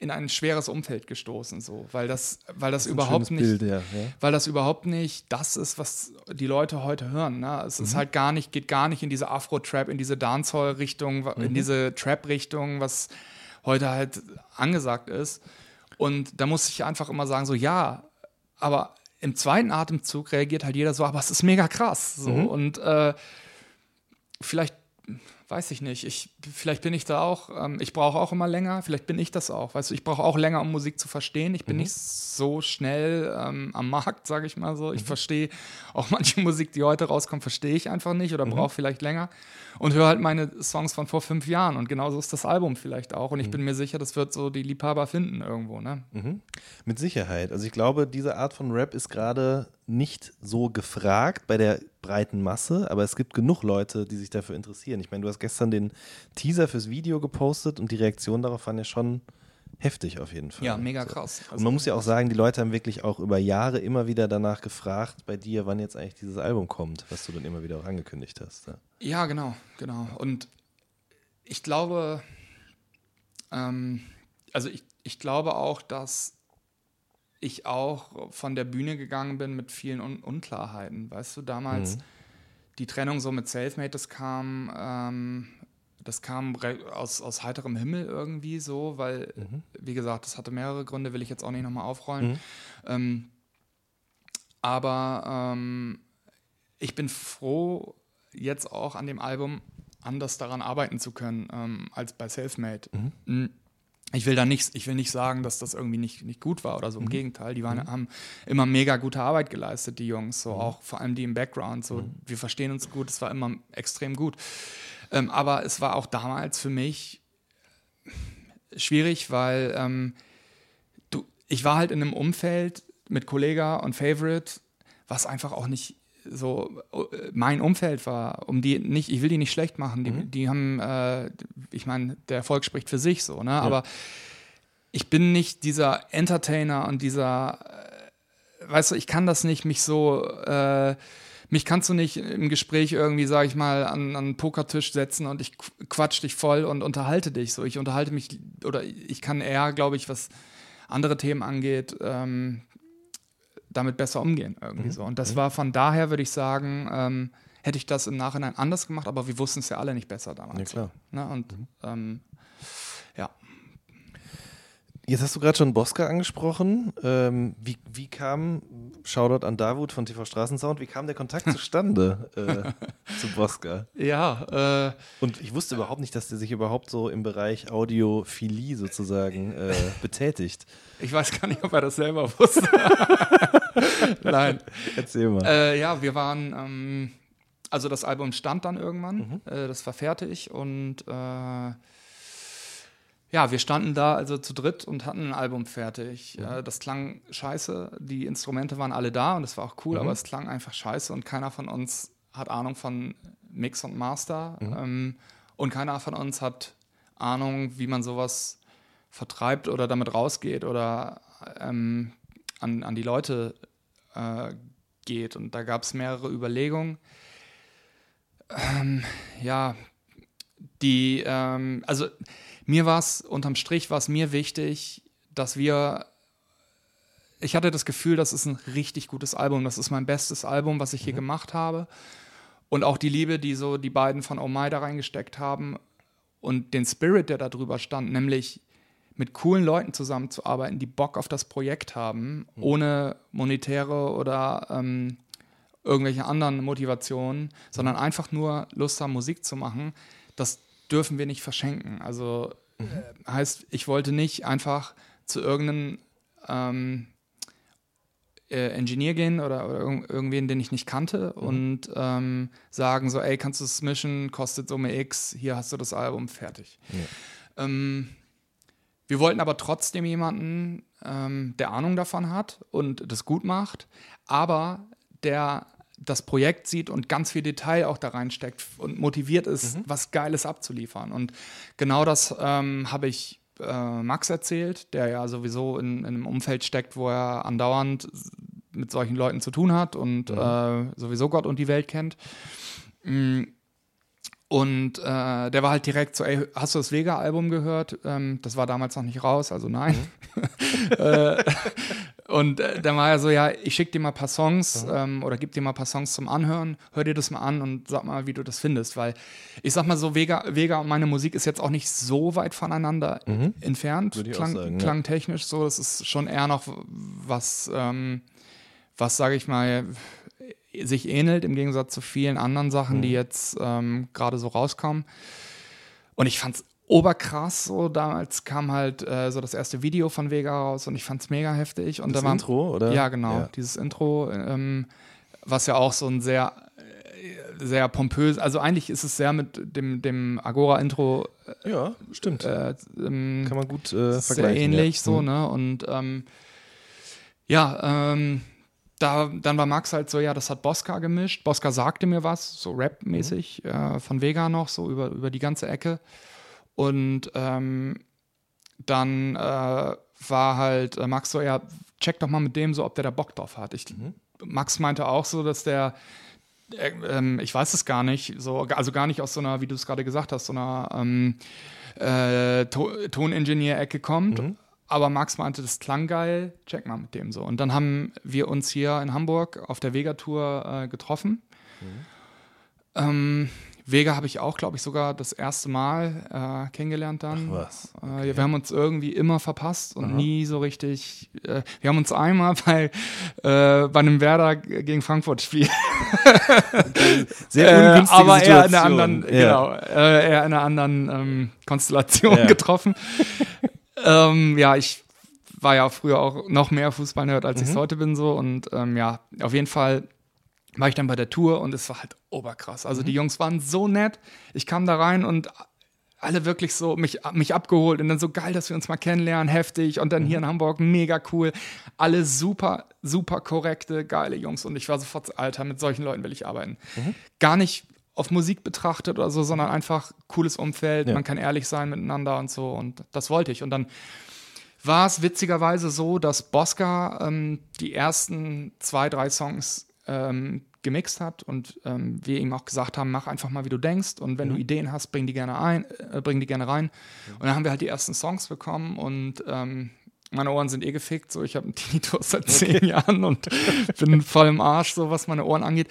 Speaker 2: in ein schweres Umfeld gestoßen, so, weil das, weil das, das überhaupt nicht, Bild, ja, ja. weil das überhaupt nicht das ist, was die Leute heute hören. Ne? Es mhm. ist halt gar nicht, geht gar nicht in diese Afro-Trap, in diese Dancehall-Richtung, mhm. in diese Trap-Richtung, was heute halt angesagt ist. Und da muss ich einfach immer sagen, so ja, aber im zweiten Atemzug reagiert halt jeder so, aber es ist mega krass. So. Mhm. Und äh, vielleicht weiß ich nicht. Ich, vielleicht bin ich da auch, ähm, ich brauche auch immer länger, vielleicht bin ich das auch. Weißt du, ich brauche auch länger, um Musik zu verstehen. Ich bin mhm. nicht so schnell ähm, am Markt, sage ich mal so. Ich mhm. verstehe auch (laughs) manche Musik, die heute rauskommt, verstehe ich einfach nicht oder mhm. brauche vielleicht länger. Und höre halt meine Songs von vor fünf Jahren. Und genauso ist das Album vielleicht auch. Und ich mhm. bin mir sicher, das wird so die Liebhaber finden irgendwo. Ne?
Speaker 1: Mhm. Mit Sicherheit. Also ich glaube, diese Art von Rap ist gerade nicht so gefragt bei der breiten Masse, aber es gibt genug Leute, die sich dafür interessieren. Ich meine, du hast gestern den Teaser fürs Video gepostet und die Reaktion darauf waren ja schon heftig auf jeden Fall.
Speaker 2: Ja, mega krass.
Speaker 1: Also und man muss ja auch sagen, die Leute haben wirklich auch über Jahre immer wieder danach gefragt bei dir, wann jetzt eigentlich dieses Album kommt, was du dann immer wieder auch angekündigt hast.
Speaker 2: Ja, ja genau, genau. Und ich glaube, ähm, also ich, ich glaube auch, dass ich auch von der Bühne gegangen bin mit vielen Un Unklarheiten. Weißt du, damals mhm. Die Trennung so mit Selfmade, das kam, ähm, das kam aus, aus heiterem Himmel irgendwie so, weil, mhm. wie gesagt, das hatte mehrere Gründe, will ich jetzt auch nicht nochmal aufrollen. Mhm. Ähm, aber ähm, ich bin froh, jetzt auch an dem Album anders daran arbeiten zu können ähm, als bei Selfmade. Mhm ich will da nicht, ich will nicht sagen, dass das irgendwie nicht, nicht gut war oder so. Im mhm. Gegenteil, die waren, mhm. haben immer mega gute Arbeit geleistet, die Jungs. So mhm. auch vor allem die im Background. So, mhm. wir verstehen uns gut, es war immer extrem gut. Ähm, aber es war auch damals für mich schwierig, weil ähm, du, ich war halt in einem Umfeld mit Kollega und Favorite, was einfach auch nicht so mein Umfeld war, um die nicht, ich will die nicht schlecht machen, die, mhm. die haben, äh, ich meine, der Erfolg spricht für sich so, ne? Ja. Aber ich bin nicht dieser Entertainer und dieser, äh, weißt du, ich kann das nicht, mich so, äh, mich kannst du nicht im Gespräch irgendwie, sag ich mal, an, an einen Pokertisch setzen und ich quatsch dich voll und unterhalte dich so. Ich unterhalte mich, oder ich kann eher, glaube ich, was andere Themen angeht, ähm, damit besser umgehen irgendwie mhm. so. Und das mhm. war von daher, würde ich sagen, ähm, hätte ich das im Nachhinein anders gemacht, aber wir wussten es ja alle nicht besser damals.
Speaker 1: Ja, klar.
Speaker 2: Ne? Und mhm. ähm, ja.
Speaker 1: Jetzt hast du gerade schon Bosca angesprochen. Ähm, wie, wie kam, Shoutout an Davut von TV Straßensound, wie kam der Kontakt (laughs) zustande äh, zu Bosca?
Speaker 2: Ja.
Speaker 1: Äh, Und ich wusste überhaupt nicht, dass der sich überhaupt so im Bereich Audiophilie sozusagen äh, betätigt.
Speaker 2: Ich weiß gar nicht, ob er das selber wusste. (laughs) (laughs) Nein.
Speaker 1: Erzähl mal.
Speaker 2: Äh, ja, wir waren, ähm, also das Album stand dann irgendwann, mhm. äh, das war fertig und äh, ja, wir standen da also zu dritt und hatten ein Album fertig. Mhm. Äh, das klang scheiße, die Instrumente waren alle da und das war auch cool, mhm. aber es klang einfach scheiße und keiner von uns hat Ahnung von Mix und Master mhm. ähm, und keiner von uns hat Ahnung, wie man sowas vertreibt oder damit rausgeht oder ähm, an, an die Leute äh, geht. Und da gab es mehrere Überlegungen. Ähm, ja, die, ähm, also mir war es, unterm Strich war es mir wichtig, dass wir, ich hatte das Gefühl, das ist ein richtig gutes Album, das ist mein bestes Album, was ich hier mhm. gemacht habe. Und auch die Liebe, die so die beiden von Oh My da reingesteckt haben und den Spirit, der da drüber stand, nämlich mit coolen Leuten zusammenzuarbeiten, die Bock auf das Projekt haben, mhm. ohne monetäre oder ähm, irgendwelche anderen Motivationen, sondern einfach nur Lust haben, Musik zu machen, das dürfen wir nicht verschenken. Also mhm. äh, heißt, ich wollte nicht einfach zu irgendeinem ähm, äh, Engineer gehen oder, oder irg irgendwen, den ich nicht kannte mhm. und ähm, sagen so, ey, kannst du es mischen, kostet Summe X, hier hast du das Album, fertig. Ja. Ähm, wir wollten aber trotzdem jemanden, ähm, der Ahnung davon hat und das gut macht, aber der das Projekt sieht und ganz viel Detail auch da reinsteckt und motiviert ist, mhm. was Geiles abzuliefern. Und genau das ähm, habe ich äh, Max erzählt, der ja sowieso in, in, einem Umfeld steckt, wo er andauernd mit solchen Leuten zu tun hat und mhm. äh, sowieso Gott und die Welt kennt. Mm. Und äh, der war halt direkt so, ey, hast du das Vega-Album gehört? Ähm, das war damals noch nicht raus, also nein. Mhm. (laughs) äh, und äh, dann war er so, ja, ich schick dir mal ein paar Songs mhm. ähm, oder gib dir mal ein paar Songs zum Anhören, hör dir das mal an und sag mal, wie du das findest. Weil ich sag mal so, Vega, Vega und meine Musik ist jetzt auch nicht so weit voneinander mhm. entfernt, klang, sagen, klangtechnisch so. Das ist schon eher noch was, ähm, was sage ich mal, sich ähnelt im Gegensatz zu vielen anderen Sachen, mhm. die jetzt ähm, gerade so rauskommen. Und ich fand's oberkrass. So damals kam halt äh, so das erste Video von Vega raus und ich fand es mega heftig. Und
Speaker 1: das
Speaker 2: da war,
Speaker 1: Intro, oder?
Speaker 2: Ja, genau. Ja. Dieses Intro, ähm, was ja auch so ein sehr sehr pompös, also eigentlich ist es sehr mit dem, dem Agora-Intro.
Speaker 1: Äh, ja, stimmt. Äh, ähm, Kann man gut äh, vergleichen. Sehr
Speaker 2: ähnlich ja. so, mhm. ne? Und ähm, ja, ähm, da, dann war Max halt so, ja, das hat Bosca gemischt. Bosca sagte mir was, so Rap-mäßig, mhm. äh, von Vega noch, so über, über die ganze Ecke. Und ähm, dann äh, war halt äh, Max so, ja, check doch mal mit dem so, ob der da Bock drauf hat. Ich, mhm. Max meinte auch so, dass der, äh, ähm, ich weiß es gar nicht, so, also gar nicht aus so einer, wie du es gerade gesagt hast, so einer ähm, äh, to Toningenieur-Ecke kommt. Mhm. Aber Max meinte, das klang geil, check mal mit dem so. Und dann haben wir uns hier in Hamburg auf der Vega-Tour äh, getroffen. Mhm. Ähm, Vega habe ich auch, glaube ich, sogar das erste Mal äh, kennengelernt dann. Ach was. Okay. Äh, wir haben uns irgendwie immer verpasst und Aha. nie so richtig. Äh, wir haben uns einmal bei, äh, bei einem Werder gegen Frankfurt Spiel. (laughs) Sehr ungünstige äh, aber eher in einer anderen, ja. genau, äh, eher in einer anderen ähm, Konstellation ja. getroffen. Ähm, ja, ich war ja früher auch noch mehr Fußballnerd, als mhm. ich es heute bin so und ähm, ja, auf jeden Fall war ich dann bei der Tour und es war halt oberkrass. Also mhm. die Jungs waren so nett. Ich kam da rein und alle wirklich so mich, mich abgeholt und dann so geil, dass wir uns mal kennenlernen, heftig und dann mhm. hier in Hamburg mega cool. Alle super, super korrekte, geile Jungs und ich war sofort, Alter, mit solchen Leuten will ich arbeiten. Mhm. Gar nicht auf Musik betrachtet oder so, sondern einfach cooles Umfeld, ja. man kann ehrlich sein miteinander und so und das wollte ich. Und dann war es witzigerweise so, dass Bosca ähm, die ersten zwei, drei Songs ähm, gemixt hat und ähm, wir ihm auch gesagt haben, mach einfach mal, wie du denkst und wenn mhm. du Ideen hast, bring die gerne ein, äh, bring die gerne rein. Mhm. Und dann haben wir halt die ersten Songs bekommen und ähm, meine Ohren sind eh gefickt, so ich habe einen Tinnitus seit zehn okay. Jahren und bin voll im Arsch, so was meine Ohren angeht.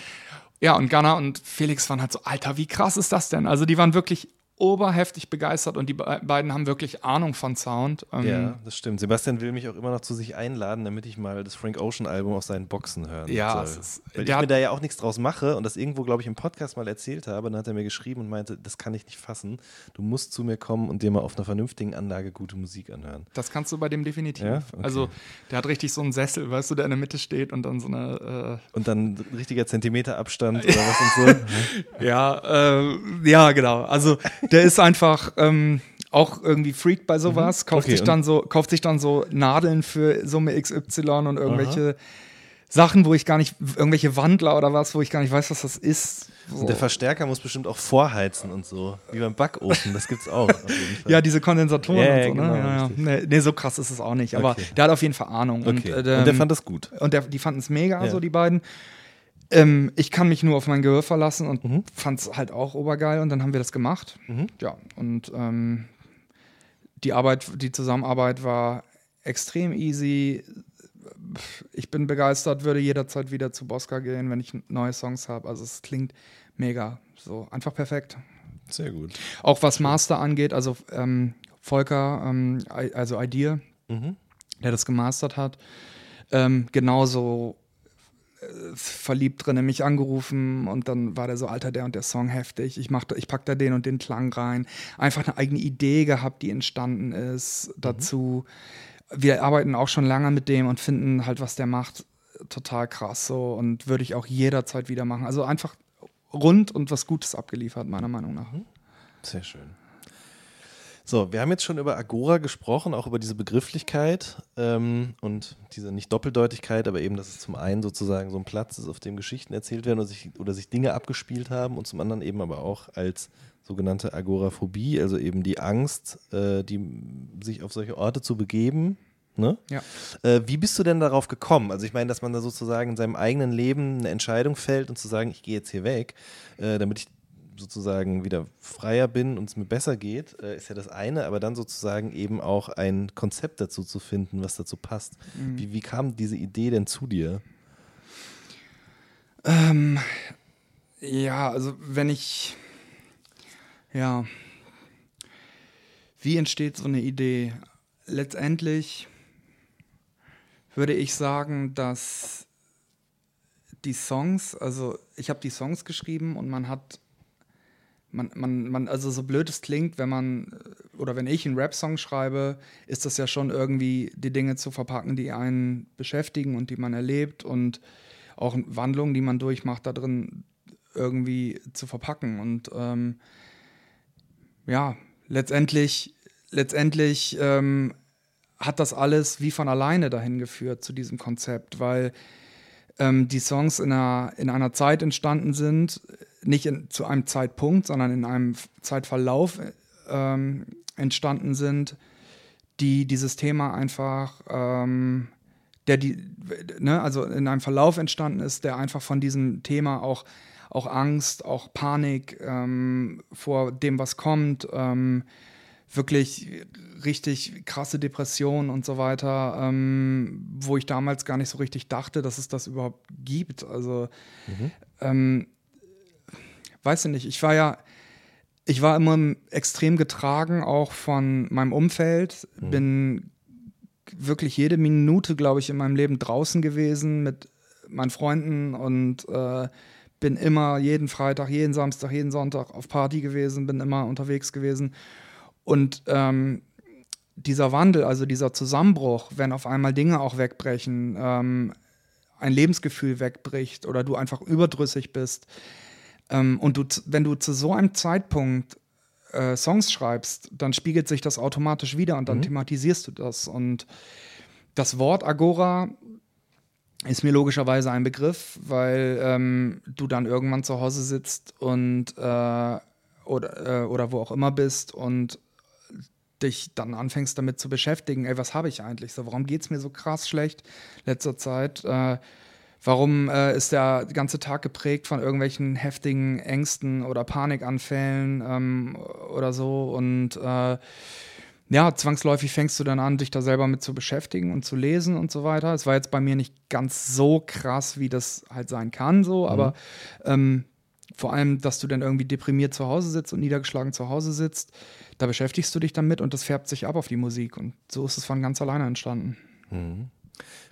Speaker 2: Ja, und Gunnar und Felix waren halt so, Alter, wie krass ist das denn? Also die waren wirklich oberheftig begeistert und die beiden haben wirklich Ahnung von Sound.
Speaker 1: Ähm ja, das stimmt. Sebastian will mich auch immer noch zu sich einladen, damit ich mal das Frank Ocean Album auf seinen Boxen hören
Speaker 2: ja,
Speaker 1: soll.
Speaker 2: Ist,
Speaker 1: Weil ich mir da ja auch nichts draus mache und das irgendwo, glaube ich, im Podcast mal erzählt habe. Dann hat er mir geschrieben und meinte, das kann ich nicht fassen. Du musst zu mir kommen und dir mal auf einer vernünftigen Anlage gute Musik anhören.
Speaker 2: Das kannst du bei dem definitiv. Ja? Okay. Also der hat richtig so einen Sessel, weißt du, der in der Mitte steht und dann so eine
Speaker 1: äh Und dann richtiger Zentimeterabstand (laughs) oder was und
Speaker 2: so. ja, äh, ja, genau. Also der ist einfach ähm, auch irgendwie Freak bei sowas, mhm. kauft okay, sich dann so, kauft sich dann so Nadeln für Summe XY und irgendwelche Aha. Sachen, wo ich gar nicht, irgendwelche Wandler oder was, wo ich gar nicht weiß, was das ist.
Speaker 1: So. Der Verstärker muss bestimmt auch vorheizen und so, wie beim Backofen, das gibt's auch.
Speaker 2: ja, diese Kondensatoren yeah, und so, ne? genau, ne? Ja. Nee, nee, so krass ist es auch nicht, aber okay. der hat auf jeden Fall Ahnung.
Speaker 1: Okay. Und, äh, und, der fand das gut.
Speaker 2: Und der, die fanden es mega, ja. so die beiden. Ähm, ich kann mich nur auf mein Gehör verlassen und mhm. fand es halt auch obergeil und dann haben wir das gemacht. Mhm. Ja, und ähm, die Arbeit, die Zusammenarbeit war extrem easy. Ich bin begeistert, würde jederzeit wieder zu Bosca gehen, wenn ich neue Songs habe. Also es klingt mega. So, einfach perfekt.
Speaker 1: Sehr gut.
Speaker 2: Auch was Master angeht, also ähm, Volker, ähm, also Idea, mhm. der das gemastert hat, ähm, genauso verliebt drin, mich angerufen und dann war der so, Alter, der und der Song heftig. Ich, mach, ich pack da den und den Klang rein. Einfach eine eigene Idee gehabt, die entstanden ist mhm. dazu. Wir arbeiten auch schon lange mit dem und finden halt, was der macht, total krass so und würde ich auch jederzeit wieder machen. Also einfach rund und was Gutes abgeliefert, meiner Meinung nach. Mhm.
Speaker 1: Sehr schön. So, wir haben jetzt schon über Agora gesprochen, auch über diese Begrifflichkeit ähm, und diese nicht Doppeldeutigkeit, aber eben, dass es zum einen sozusagen so ein Platz ist, auf dem Geschichten erzählt werden oder sich, oder sich Dinge abgespielt haben und zum anderen eben aber auch als sogenannte Agoraphobie, also eben die Angst, äh, die, sich auf solche Orte zu begeben. Ne?
Speaker 2: Ja.
Speaker 1: Äh, wie bist du denn darauf gekommen? Also ich meine, dass man da sozusagen in seinem eigenen Leben eine Entscheidung fällt und zu sagen, ich gehe jetzt hier weg, äh, damit ich sozusagen wieder freier bin und es mir besser geht, äh, ist ja das eine, aber dann sozusagen eben auch ein Konzept dazu zu finden, was dazu passt. Mhm. Wie, wie kam diese Idee denn zu dir?
Speaker 2: Ähm, ja, also wenn ich, ja, wie entsteht so eine Idee? Letztendlich würde ich sagen, dass die Songs, also ich habe die Songs geschrieben und man hat man, man, man, also so blöd es klingt, wenn man oder wenn ich einen Rap-Song schreibe, ist das ja schon irgendwie die Dinge zu verpacken, die einen beschäftigen und die man erlebt und auch Wandlungen, die man durchmacht, da drin irgendwie zu verpacken. Und ähm, ja, letztendlich, letztendlich ähm, hat das alles wie von alleine dahin geführt zu diesem Konzept, weil ähm, die Songs in einer, in einer Zeit entstanden sind, nicht in, zu einem Zeitpunkt, sondern in einem Zeitverlauf ähm, entstanden sind, die dieses Thema einfach, ähm, der die, ne, also in einem Verlauf entstanden ist, der einfach von diesem Thema auch, auch Angst, auch Panik ähm, vor dem, was kommt, ähm, wirklich richtig krasse Depressionen und so weiter, ähm, wo ich damals gar nicht so richtig dachte, dass es das überhaupt gibt. Also mhm. Weiß ich nicht, ich war ja, ich war immer extrem getragen, auch von meinem Umfeld, mhm. bin wirklich jede Minute, glaube ich, in meinem Leben draußen gewesen mit meinen Freunden und äh, bin immer jeden Freitag, jeden Samstag, jeden Sonntag auf Party gewesen, bin immer unterwegs gewesen. Und ähm, dieser Wandel, also dieser Zusammenbruch, wenn auf einmal Dinge auch wegbrechen, ähm, ein Lebensgefühl wegbricht oder du einfach überdrüssig bist, und du, wenn du zu so einem Zeitpunkt äh, Songs schreibst, dann spiegelt sich das automatisch wieder und dann mhm. thematisierst du das. Und das Wort Agora ist mir logischerweise ein Begriff, weil ähm, du dann irgendwann zu Hause sitzt und äh, oder, äh, oder wo auch immer bist und dich dann anfängst damit zu beschäftigen, ey, was habe ich eigentlich so? Warum geht es mir so krass schlecht letzter Zeit? Äh, Warum äh, ist der ganze Tag geprägt von irgendwelchen heftigen Ängsten oder Panikanfällen ähm, oder so? Und äh, ja, zwangsläufig fängst du dann an, dich da selber mit zu beschäftigen und zu lesen und so weiter. Es war jetzt bei mir nicht ganz so krass, wie das halt sein kann, so, mhm. aber ähm, vor allem, dass du dann irgendwie deprimiert zu Hause sitzt und niedergeschlagen zu Hause sitzt, da beschäftigst du dich damit und das färbt sich ab auf die Musik. Und so ist es von ganz alleine entstanden.
Speaker 1: Mhm.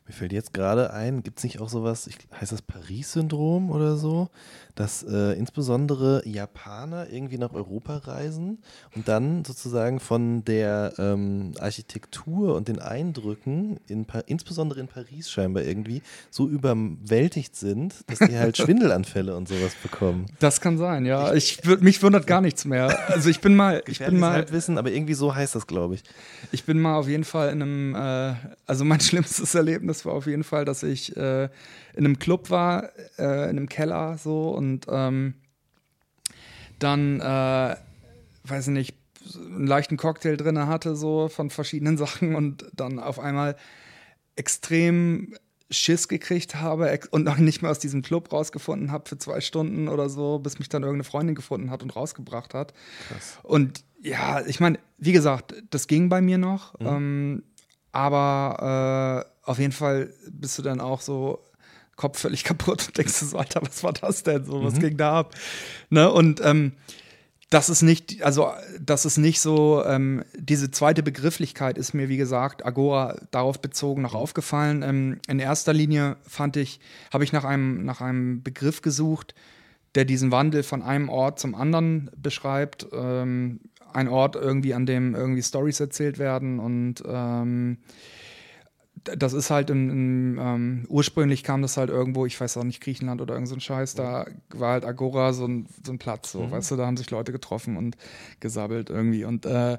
Speaker 1: Mir fällt jetzt gerade ein, gibt es nicht auch sowas, ich, heißt das Paris-Syndrom oder so, dass äh, insbesondere Japaner irgendwie nach Europa reisen und dann sozusagen von der ähm, Architektur und den Eindrücken, in insbesondere in Paris scheinbar irgendwie, so überwältigt sind, dass die halt (laughs) Schwindelanfälle und sowas bekommen.
Speaker 2: Das kann sein, ja. Ich, ich mich wundert gar nichts mehr. Also ich bin mal, ich, ich bin mal
Speaker 1: wissen, aber irgendwie so heißt das, glaube ich.
Speaker 2: Ich bin mal auf jeden Fall in einem, äh, also mein (laughs) schlimmstes Erlebnis war auf jeden Fall, dass ich äh, in einem Club war, äh, in einem Keller so und ähm, dann, äh, weiß ich nicht, einen leichten Cocktail drin hatte, so von verschiedenen (laughs) Sachen und dann auf einmal extrem Schiss gekriegt habe und noch nicht mehr aus diesem Club rausgefunden habe für zwei Stunden oder so, bis mich dann irgendeine Freundin gefunden hat und rausgebracht hat. Krass. Und ja, ich meine, wie gesagt, das ging bei mir noch, mhm. ähm, aber äh, auf jeden Fall bist du dann auch so Kopf völlig (laughs) kaputt und denkst du so, Alter, was war das denn? So, was mhm. ging da ab? Ne? Und ähm, das ist nicht, also das ist nicht so, ähm, diese zweite Begrifflichkeit ist mir, wie gesagt, Agora darauf bezogen noch aufgefallen. Ähm, in erster Linie fand ich, habe ich nach einem, nach einem Begriff gesucht, der diesen Wandel von einem Ort zum anderen beschreibt. Ähm, ein Ort irgendwie, an dem irgendwie Stories erzählt werden und ähm, das ist halt in, in ähm, ursprünglich kam das halt irgendwo, ich weiß auch nicht, Griechenland oder irgend so ein Scheiß, da war halt Agora so ein, so ein Platz, so, mhm. weißt du, da haben sich Leute getroffen und gesabbelt irgendwie und äh,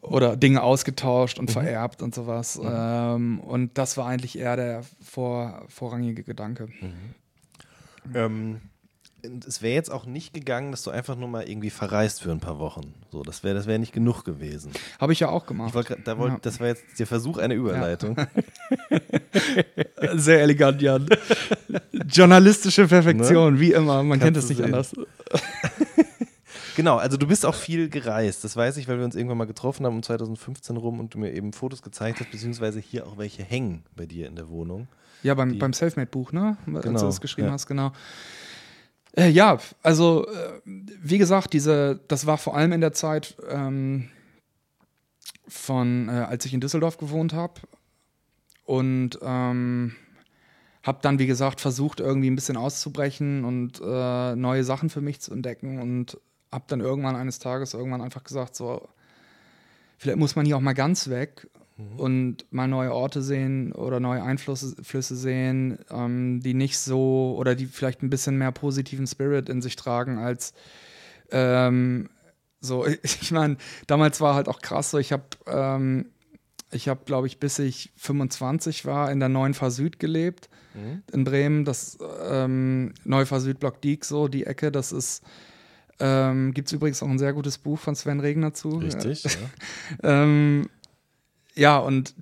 Speaker 2: oder Dinge ausgetauscht und mhm. vererbt und sowas. Mhm. Ähm, und das war eigentlich eher der vor, vorrangige Gedanke.
Speaker 1: Mhm. Ähm, es wäre jetzt auch nicht gegangen, dass du einfach nur mal irgendwie verreist für ein paar Wochen. So, das wäre das wär nicht genug gewesen.
Speaker 2: Habe ich ja auch gemacht.
Speaker 1: Wollt, da wollt, ja. Das war jetzt der Versuch einer Überleitung.
Speaker 2: Ja. (laughs) Sehr elegant, Jan. Journalistische Perfektion, ne? wie immer. Man Kannst kennt es nicht sehen. anders. (laughs)
Speaker 1: genau, also du bist auch viel gereist. Das weiß ich, weil wir uns irgendwann mal getroffen haben um 2015 rum und du mir eben Fotos gezeigt hast, beziehungsweise hier auch welche hängen bei dir in der Wohnung.
Speaker 2: Ja, beim, beim Selfmade-Buch, ne? Als genau, du das geschrieben ja. hast, genau. Äh, ja, also äh, wie gesagt, diese, das war vor allem in der Zeit ähm, von, äh, als ich in Düsseldorf gewohnt habe und ähm, habe dann, wie gesagt, versucht irgendwie ein bisschen auszubrechen und äh, neue Sachen für mich zu entdecken und habe dann irgendwann eines Tages irgendwann einfach gesagt, so vielleicht muss man hier auch mal ganz weg mhm. und mal neue Orte sehen oder neue Einflüsse sehen, ähm, die nicht so oder die vielleicht ein bisschen mehr positiven Spirit in sich tragen als ähm, so. (laughs) Ich meine, damals war halt auch krass so, ich habe ähm, ich habe, glaube ich, bis ich 25 war, in der Neuenfahr Süd gelebt, mhm. in Bremen. Das ähm, Neufahr Süd Block Diek, so die Ecke, das ist ähm, Gibt es übrigens auch ein sehr gutes Buch von Sven Regner zu.
Speaker 1: Richtig, (laughs) ja.
Speaker 2: ähm, ja, und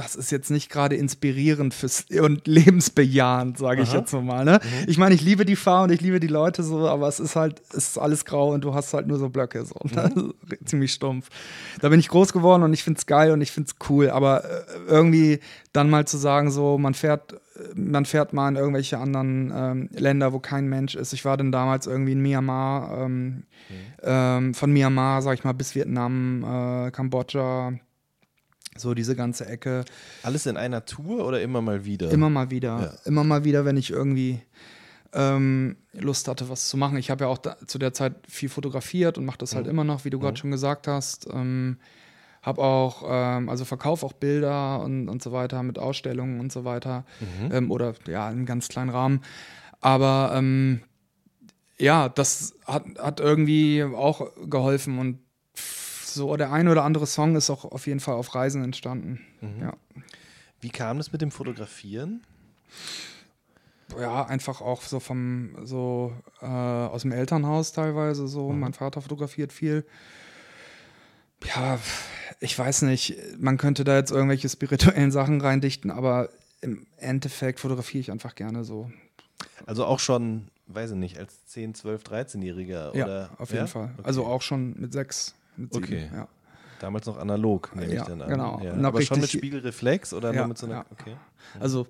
Speaker 2: das ist jetzt nicht gerade inspirierend fürs (laughs) und lebensbejahend, sage ich jetzt mal. Ne? Mhm. Ich meine, ich liebe die Fahr und ich liebe die Leute so, aber es ist halt, es ist alles grau und du hast halt nur so Blöcke so. Ne? Mhm. (laughs) Ziemlich stumpf. Da bin ich groß geworden und ich finde es geil und ich finde es cool, aber äh, irgendwie dann mal zu sagen, so, man fährt, man fährt mal in irgendwelche anderen ähm, Länder, wo kein Mensch ist. Ich war dann damals irgendwie in Myanmar, ähm, mhm. ähm, von Myanmar, sag ich mal, bis Vietnam, äh, Kambodscha so diese ganze Ecke.
Speaker 1: Alles in einer Tour oder immer mal wieder?
Speaker 2: Immer mal wieder. Ja. Immer mal wieder, wenn ich irgendwie ähm, Lust hatte, was zu machen. Ich habe ja auch da, zu der Zeit viel fotografiert und mache das halt mhm. halt immer noch, wie du mhm. gerade schon gesagt hast. Ähm, habe auch, ähm, also verkaufe auch Bilder und, und so weiter mit Ausstellungen und so weiter. Mhm. Ähm, oder ja, in ganz kleinen Rahmen. Aber ähm, ja, das hat, hat irgendwie auch geholfen und so der ein oder andere Song ist auch auf jeden Fall auf Reisen entstanden. Mhm. Ja.
Speaker 1: Wie kam das mit dem Fotografieren?
Speaker 2: Ja, einfach auch so vom, so äh, aus dem Elternhaus teilweise so. Mhm. Mein Vater fotografiert viel. Ja, ich weiß nicht, man könnte da jetzt irgendwelche spirituellen Sachen reindichten, aber im Endeffekt fotografiere ich einfach gerne so.
Speaker 1: Also auch schon, weiß ich nicht, als 10, 12, 13-Jähriger?
Speaker 2: Ja, auf jeden ja? Fall. Okay. Also auch schon mit sechs
Speaker 1: mit sieben. Okay. Ja. Damals noch analog, nehme
Speaker 2: ja,
Speaker 1: ich dann
Speaker 2: an. Genau.
Speaker 1: Ja. Aber schon mit Spiegelreflex oder
Speaker 2: ja,
Speaker 1: nur mit so einer.
Speaker 2: Okay. Also,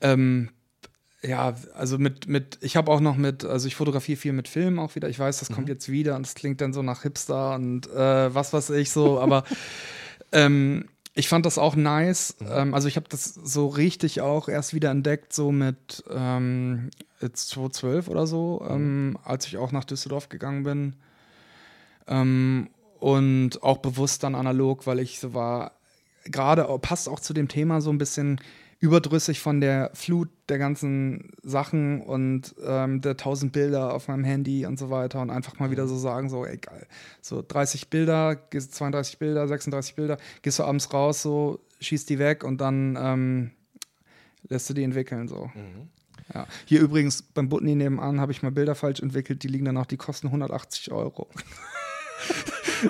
Speaker 2: ähm, ja, also mit, mit ich habe auch noch mit, also ich fotografiere viel mit Film auch wieder. Ich weiß, das mhm. kommt jetzt wieder und es klingt dann so nach Hipster und äh, was weiß ich so, aber (laughs) ähm, ich fand das auch nice. Mhm. Ähm, also ich habe das so richtig auch erst wieder entdeckt, so mit ähm, 2012 oder so, mhm. ähm, als ich auch nach Düsseldorf gegangen bin. Ähm, und auch bewusst dann analog, weil ich so war, gerade passt auch zu dem Thema so ein bisschen überdrüssig von der Flut der ganzen Sachen und ähm, der tausend Bilder auf meinem Handy und so weiter und einfach mal wieder so sagen, so, egal, so 30 Bilder, 32 Bilder, 36 Bilder, gehst du abends raus, so, schießt die weg und dann ähm, lässt du die entwickeln, so. Mhm. Ja. Hier übrigens beim Butni nebenan habe ich mal Bilder falsch entwickelt, die liegen danach, die kosten 180 Euro.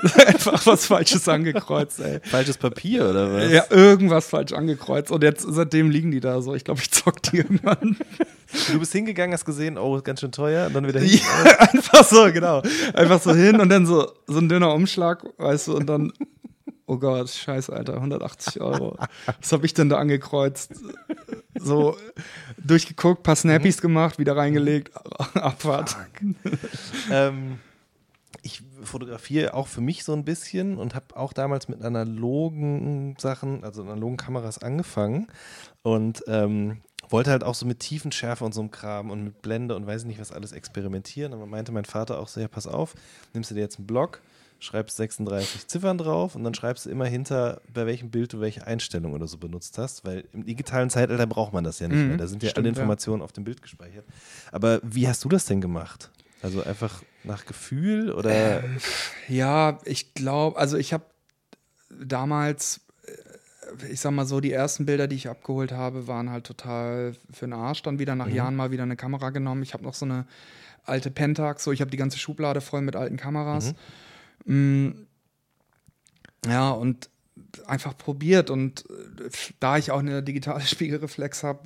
Speaker 2: (laughs) Einfach was Falsches angekreuzt, ey.
Speaker 1: Falsches Papier oder was?
Speaker 2: Ja, irgendwas falsch angekreuzt. Und jetzt seitdem liegen die da so. Ich glaube, ich zock die (laughs) irgendwann.
Speaker 1: Du bist hingegangen, hast gesehen, oh, ist ganz schön teuer, und dann wieder
Speaker 2: hin. Ja, (laughs) einfach so, genau. Einfach so hin und dann so, so ein dünner Umschlag, weißt du, und dann, oh Gott, scheiße, Alter, 180 Euro. Was habe ich denn da angekreuzt? So durchgeguckt, paar Snappies gemacht, wieder reingelegt, Abfahrt.
Speaker 1: ähm, ich fotografiere auch für mich so ein bisschen und habe auch damals mit analogen Sachen, also analogen Kameras angefangen und ähm, wollte halt auch so mit Tiefenschärfe und so einem Kram und mit Blende und weiß nicht was alles experimentieren. Aber meinte mein Vater auch so, ja, pass auf, nimmst du dir jetzt einen Block, schreibst 36 Ziffern drauf und dann schreibst du immer hinter, bei welchem Bild du welche Einstellung oder so benutzt hast, weil im digitalen Zeitalter braucht man das ja nicht mhm, mehr. Da sind ja stimmt, alle Informationen ja. auf dem Bild gespeichert. Aber wie hast du das denn gemacht? Also einfach nach Gefühl oder?
Speaker 2: Äh, ja, ich glaube, also ich habe damals, äh, ich sag mal so, die ersten Bilder, die ich abgeholt habe, waren halt total für den Arsch. Dann wieder nach mhm. Jahren mal wieder eine Kamera genommen. Ich habe noch so eine alte Pentax, so ich habe die ganze Schublade voll mit alten Kameras. Mhm. Mm, ja, und einfach probiert und äh, da ich auch eine digitale (laughs) Spiegelreflex habe,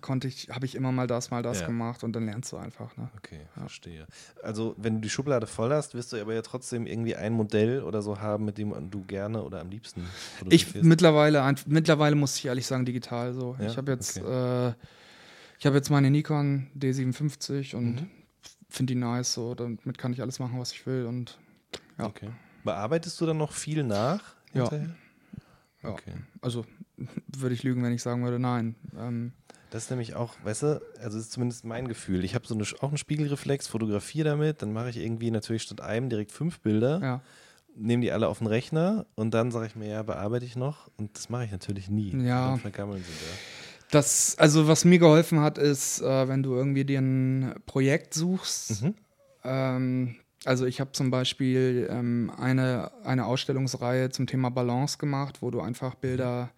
Speaker 2: konnte ich, habe ich immer mal das, mal das ja. gemacht und dann lernst du einfach. Ne?
Speaker 1: Okay, ja. verstehe. Also wenn du die Schublade voll hast, wirst du aber ja trotzdem irgendwie ein Modell oder so haben, mit dem du gerne oder am liebsten.
Speaker 2: Ich mittlerweile, mittlerweile muss ich ehrlich sagen digital so. Ja? Ich habe jetzt, okay. äh, ich habe jetzt meine Nikon D57 und mhm. finde die nice so. Damit kann ich alles machen, was ich will und ja.
Speaker 1: Okay. Bearbeitest du dann noch viel nach?
Speaker 2: Ja. Ja. Okay. Also würde ich lügen, wenn ich sagen würde, nein. Ähm,
Speaker 1: das ist nämlich auch, weißt du, also das ist zumindest mein Gefühl. Ich habe so eine, auch einen Spiegelreflex, fotografiere damit, dann mache ich irgendwie natürlich statt einem direkt fünf Bilder, ja. nehme die alle auf den Rechner und dann sage ich mir, ja, bearbeite ich noch und das mache ich natürlich nie.
Speaker 2: Ja. Dann vergammeln sie da. Das, also was mir geholfen hat, ist, äh, wenn du irgendwie dir ein Projekt suchst, mhm. ähm, also ich habe zum Beispiel ähm, eine, eine Ausstellungsreihe zum Thema Balance gemacht, wo du einfach Bilder,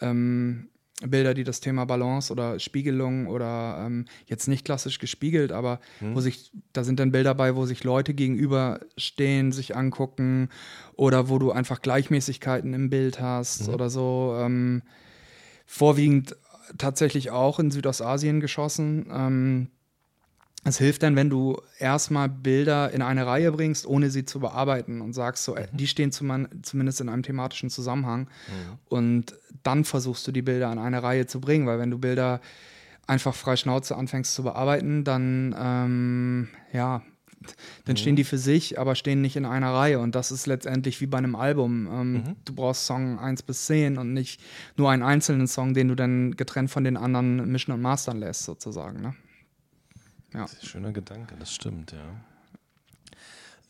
Speaker 2: ähm, Bilder, die das Thema Balance oder Spiegelung oder ähm, jetzt nicht klassisch gespiegelt, aber mhm. wo sich, da sind dann Bilder bei, wo sich Leute gegenüberstehen, sich angucken oder wo du einfach Gleichmäßigkeiten im Bild hast mhm. oder so. Ähm, vorwiegend tatsächlich auch in Südostasien geschossen. Es hilft dann, wenn du erstmal Bilder in eine Reihe bringst, ohne sie zu bearbeiten und sagst, so, äh, mhm. die stehen zumindest in einem thematischen Zusammenhang. Mhm. Und dann versuchst du die Bilder in eine Reihe zu bringen, weil wenn du Bilder einfach frei Schnauze anfängst zu bearbeiten, dann, ähm, ja, dann mhm. stehen die für sich, aber stehen nicht in einer Reihe. Und das ist letztendlich wie bei einem Album. Ähm, mhm. Du brauchst Song 1 bis 10 und nicht nur einen einzelnen Song, den du dann getrennt von den anderen mischen und mastern lässt, sozusagen. Ne?
Speaker 1: Ja. Schöner Gedanke, das stimmt, ja.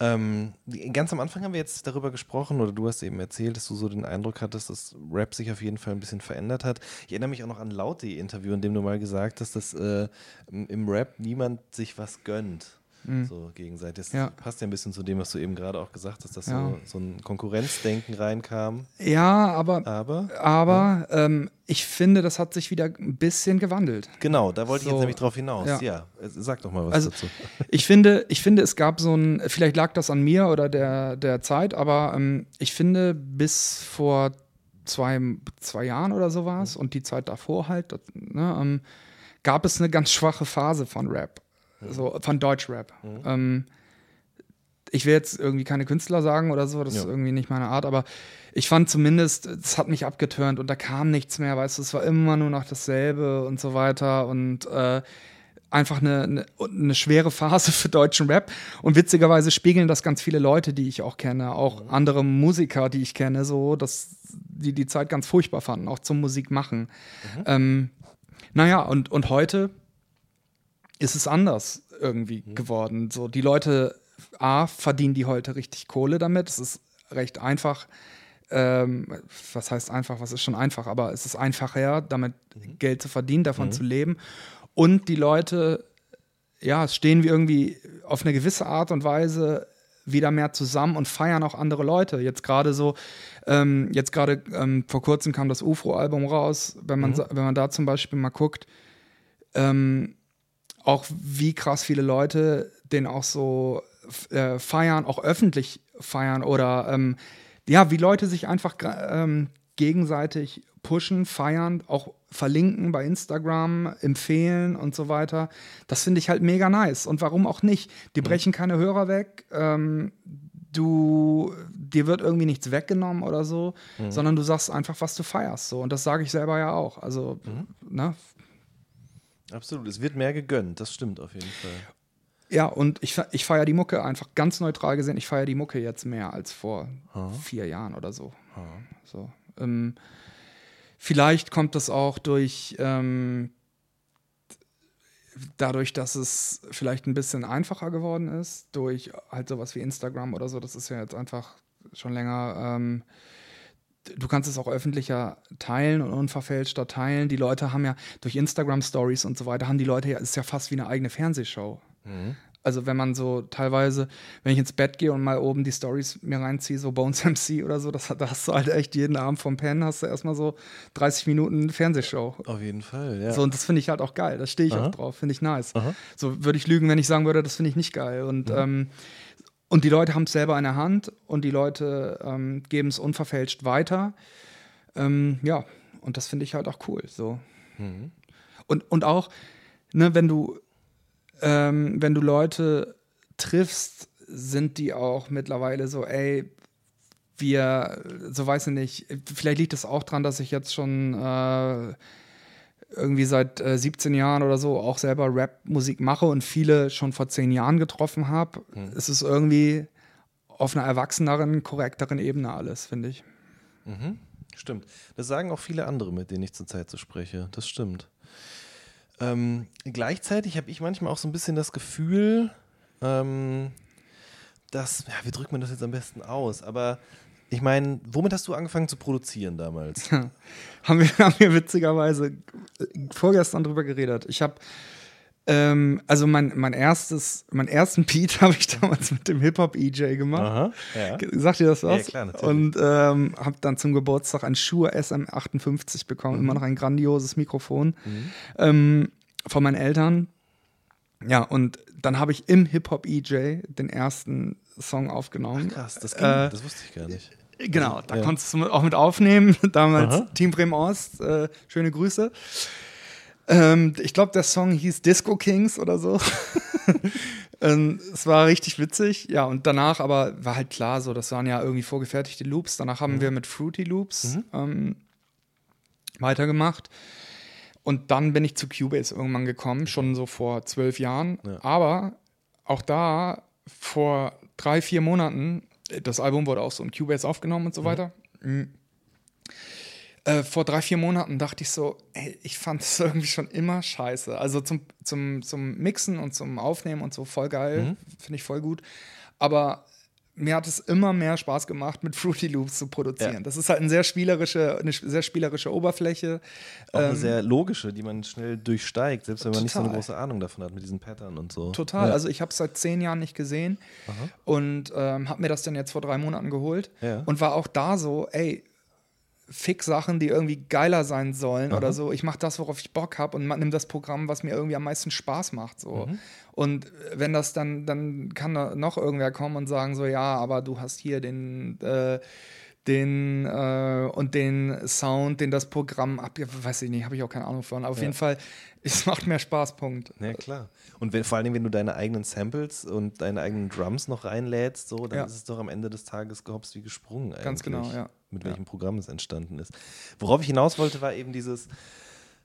Speaker 1: Ähm, ganz am Anfang haben wir jetzt darüber gesprochen, oder du hast eben erzählt, dass du so den Eindruck hattest, dass Rap sich auf jeden Fall ein bisschen verändert hat. Ich erinnere mich auch noch an Laut.de-Interview, in dem du mal gesagt hast, dass äh, im Rap niemand sich was gönnt. Mhm. So gegenseitig. Das ja. passt ja ein bisschen zu dem, was du eben gerade auch gesagt hast, dass ja. so, so, ein Konkurrenzdenken reinkam.
Speaker 2: Ja, aber, aber, aber ja. Ähm, ich finde, das hat sich wieder ein bisschen gewandelt.
Speaker 1: Genau, da wollte so, ich jetzt nämlich drauf hinaus. Ja. sag doch mal was
Speaker 2: also,
Speaker 1: dazu. (laughs)
Speaker 2: Ich finde, ich finde, es gab so ein, vielleicht lag das an mir oder der, der Zeit, aber ähm, ich finde, bis vor zwei, zwei Jahren oder so war es mhm. und die Zeit davor halt, das, ne, ähm, gab es eine ganz schwache Phase von Rap so von Deutschrap. Mhm. Ähm, ich will jetzt irgendwie keine Künstler sagen oder so, das ja. ist irgendwie nicht meine Art, aber ich fand zumindest, es hat mich abgeturnt und da kam nichts mehr, weißt du, es war immer nur noch dasselbe und so weiter und äh, einfach eine, eine, eine, schwere Phase (laughs) für deutschen Rap. Und witzigerweise spiegeln das ganz viele Leute, die ich auch kenne, auch mhm. andere Musiker, die ich kenne, so, dass die die Zeit ganz furchtbar fanden, auch zum Musik machen. Mhm. Ähm, naja, und, und heute ist es anders irgendwie mhm. geworden. So, die Leute, A, verdienen die heute richtig Kohle damit. Es ist recht einfach. Ähm, was heißt einfach? Was ist schon einfach? Aber es ist einfacher, damit mhm. Geld zu verdienen, davon mhm. zu leben. Und die Leute, ja, stehen wir irgendwie auf eine gewisse Art und Weise wieder mehr zusammen und feiern auch andere Leute. Jetzt gerade so, ähm, jetzt gerade ähm, vor kurzem kam das UFO-Album raus. Wenn man, mhm. wenn man da zum Beispiel mal guckt, ähm, auch wie krass viele Leute den auch so äh, feiern, auch öffentlich feiern oder ähm, ja, wie Leute sich einfach ähm, gegenseitig pushen, feiern, auch verlinken bei Instagram, empfehlen und so weiter. Das finde ich halt mega nice. Und warum auch nicht? Die brechen keine Hörer weg. Ähm, du, dir wird irgendwie nichts weggenommen oder so, mhm. sondern du sagst einfach, was du feierst. So. Und das sage ich selber ja auch. Also, mhm. ne,
Speaker 1: Absolut, es wird mehr gegönnt, das stimmt auf jeden Fall.
Speaker 2: Ja, und ich, ich feiere die Mucke einfach ganz neutral gesehen. Ich feiere die Mucke jetzt mehr als vor ha. vier Jahren oder so. So ähm, vielleicht kommt das auch durch, ähm, dadurch, dass es vielleicht ein bisschen einfacher geworden ist, durch halt sowas wie Instagram oder so, das ist ja jetzt einfach schon länger. Ähm, du kannst es auch öffentlicher teilen und unverfälschter teilen. Die Leute haben ja durch Instagram Stories und so weiter, haben die Leute ja, ist ja fast wie eine eigene Fernsehshow. Mhm. Also wenn man so teilweise, wenn ich ins Bett gehe und mal oben die Stories mir reinziehe, so Bones (laughs) MC oder so, das, da hast du halt echt jeden Abend vom Pen, hast du erstmal so 30 Minuten Fernsehshow.
Speaker 1: Auf jeden Fall, ja.
Speaker 2: So, und das finde ich halt auch geil, da stehe ich Aha. auch drauf, finde ich nice. Aha. So würde ich lügen, wenn ich sagen würde, das finde ich nicht geil. Und, mhm. ähm, und die Leute haben es selber in der Hand und die Leute ähm, geben es unverfälscht weiter. Ähm, ja, und das finde ich halt auch cool. So. Mhm. Und, und auch, ne, wenn du ähm, wenn du Leute triffst, sind die auch mittlerweile so, ey, wir, so weiß ich nicht, vielleicht liegt es auch daran, dass ich jetzt schon äh, irgendwie seit äh, 17 Jahren oder so auch selber Rap-Musik mache und viele schon vor 10 Jahren getroffen habe. Mhm. Es ist irgendwie auf einer erwachseneren, korrekteren Ebene alles, finde ich.
Speaker 1: Mhm. Stimmt. Das sagen auch viele andere, mit denen ich zurzeit so spreche. Das stimmt. Ähm, gleichzeitig habe ich manchmal auch so ein bisschen das Gefühl, ähm, dass, ja, wie drückt man das jetzt am besten aus? Aber ich meine, womit hast du angefangen zu produzieren damals? (laughs)
Speaker 2: haben, wir, haben wir witzigerweise vorgestern drüber geredet. Ich habe ähm, also mein, mein erstes, meinen ersten Beat (laughs) habe ich damals mit dem Hip-Hop-EJ gemacht. Aha, ja. Sagt ihr das was? Ja, klar, natürlich. Und ähm, habe dann zum Geburtstag ein Shure SM58 bekommen, mhm. immer noch ein grandioses Mikrofon mhm. ähm, von meinen Eltern. Ja, und dann habe ich im Hip-Hop-EJ den ersten Song aufgenommen.
Speaker 1: Ach, krass, das, ging, äh, das wusste ich gar nicht.
Speaker 2: Genau, da ja. konntest du auch mit aufnehmen. (laughs) Damals Aha. Team Bremen Ost, äh, schöne Grüße. Ähm, ich glaube, der Song hieß Disco Kings oder so. (laughs) ähm, es war richtig witzig. Ja, und danach aber war halt klar so, das waren ja irgendwie vorgefertigte Loops. Danach haben mhm. wir mit Fruity Loops mhm. ähm, weitergemacht. Und dann bin ich zu Cubase irgendwann gekommen, schon so vor zwölf Jahren. Ja. Aber auch da vor drei, vier Monaten, das Album wurde auch so in Cubase aufgenommen und so mhm. weiter. Mhm äh, vor drei, vier Monaten dachte ich so, ey, ich fand es (laughs) irgendwie schon immer scheiße. Also zum, zum, zum Mixen und zum Aufnehmen und so voll geil, mhm. finde ich voll gut. Aber mir hat es immer mehr Spaß gemacht, mit Fruity Loops zu produzieren. Ja. Das ist halt eine sehr spielerische, eine sehr spielerische Oberfläche.
Speaker 1: Auch ähm, eine sehr logische, die man schnell durchsteigt, selbst wenn man total. nicht so eine große Ahnung davon hat mit diesen Pattern und so.
Speaker 2: Total. Ja. Also ich habe es seit zehn Jahren nicht gesehen Aha. und ähm, habe mir das dann jetzt vor drei Monaten geholt ja. und war auch da so, ey, Fick-Sachen, die irgendwie geiler sein sollen Aha. oder so. Ich mache das, worauf ich Bock habe und nimm das Programm, was mir irgendwie am meisten Spaß macht. So. Mhm. Und wenn das dann, dann kann da noch irgendwer kommen und sagen so, ja, aber du hast hier den äh, den äh, und den Sound, den das Programm ab, weiß ich nicht, habe ich auch keine Ahnung von. Aber auf jeden Fall, es macht mehr Spaß, Punkt.
Speaker 1: Ja, klar. Und wenn, vor allem, wenn du deine eigenen Samples und deine eigenen Drums noch reinlädst, so, dann ja. ist es doch am Ende des Tages gehopst wie gesprungen eigentlich.
Speaker 2: Ganz genau, ja.
Speaker 1: Mit welchem ja. Programm es entstanden ist. Worauf ich hinaus wollte, war eben dieses,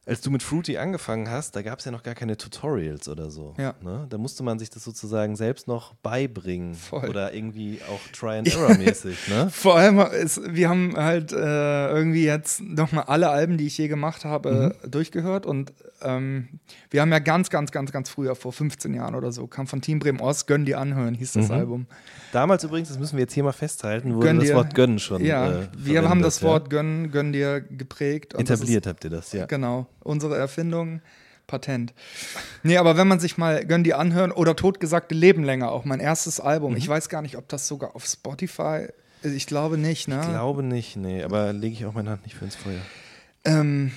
Speaker 1: als du mit Fruity angefangen hast, da gab es ja noch gar keine Tutorials oder so. Ja. Ne? Da musste man sich das sozusagen selbst noch beibringen. Voll. Oder irgendwie auch Try-and-Error-mäßig. ne? (laughs)
Speaker 2: Vor allem, ist, wir haben halt äh, irgendwie jetzt nochmal alle Alben, die ich je gemacht habe, mhm. durchgehört. Und ähm, wir haben ja ganz, ganz, ganz, ganz früher, vor 15 Jahren oder so, kam von Team Bremen Ost, Gönn dir anhören, hieß das mhm. Album.
Speaker 1: Damals übrigens, das müssen wir jetzt hier mal festhalten, wurde gönn das dir, Wort Gönnen schon.
Speaker 2: Ja, äh, wir haben das Wort Gönn, Gönn dir geprägt.
Speaker 1: Etabliert ist, habt ihr das, ja.
Speaker 2: Genau unsere Erfindung. Patent. Nee, aber wenn man sich mal Gönn die anhören oder Totgesagte Leben länger, auch mein erstes Album. Mhm. Ich weiß gar nicht, ob das sogar auf Spotify ich glaube nicht, ne?
Speaker 1: Ich glaube nicht, nee, aber lege ich auch meine Hand nicht für ins Feuer.
Speaker 2: Ähm,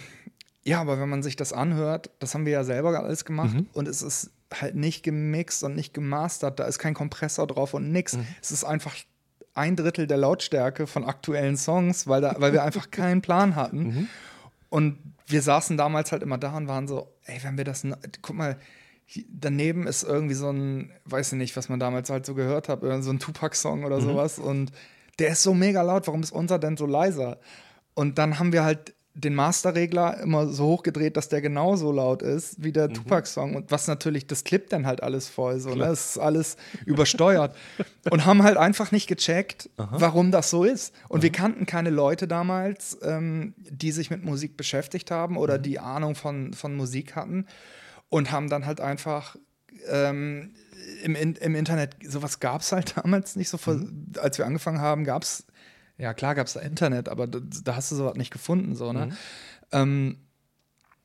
Speaker 2: ja, aber wenn man sich das anhört, das haben wir ja selber alles gemacht mhm. und es ist halt nicht gemixt und nicht gemastert, da ist kein Kompressor drauf und nix. Mhm. Es ist einfach ein Drittel der Lautstärke von aktuellen Songs, weil, da, weil wir einfach keinen Plan hatten. Mhm. Und wir saßen damals halt immer da und waren so, ey, wenn wir das, guck mal, daneben ist irgendwie so ein, weiß ich nicht, was man damals halt so gehört hat, so ein Tupac-Song oder mhm. sowas und der ist so mega laut, warum ist unser denn so leiser? Und dann haben wir halt den Masterregler immer so hochgedreht, dass der genauso laut ist wie der mhm. Tupac-Song. Und was natürlich, das klippt dann halt alles voll. So, ne? Das ist alles übersteuert. (laughs) und haben halt einfach nicht gecheckt, Aha. warum das so ist. Und Aha. wir kannten keine Leute damals, ähm, die sich mit Musik beschäftigt haben oder mhm. die Ahnung von, von Musik hatten. und haben dann halt einfach ähm, im, im Internet, sowas gab es halt (laughs) damals nicht so, mhm. als wir angefangen haben, gab es, ja klar gab es da Internet, aber da, da, hast du sowas nicht gefunden, so, ne? Mhm. Ähm,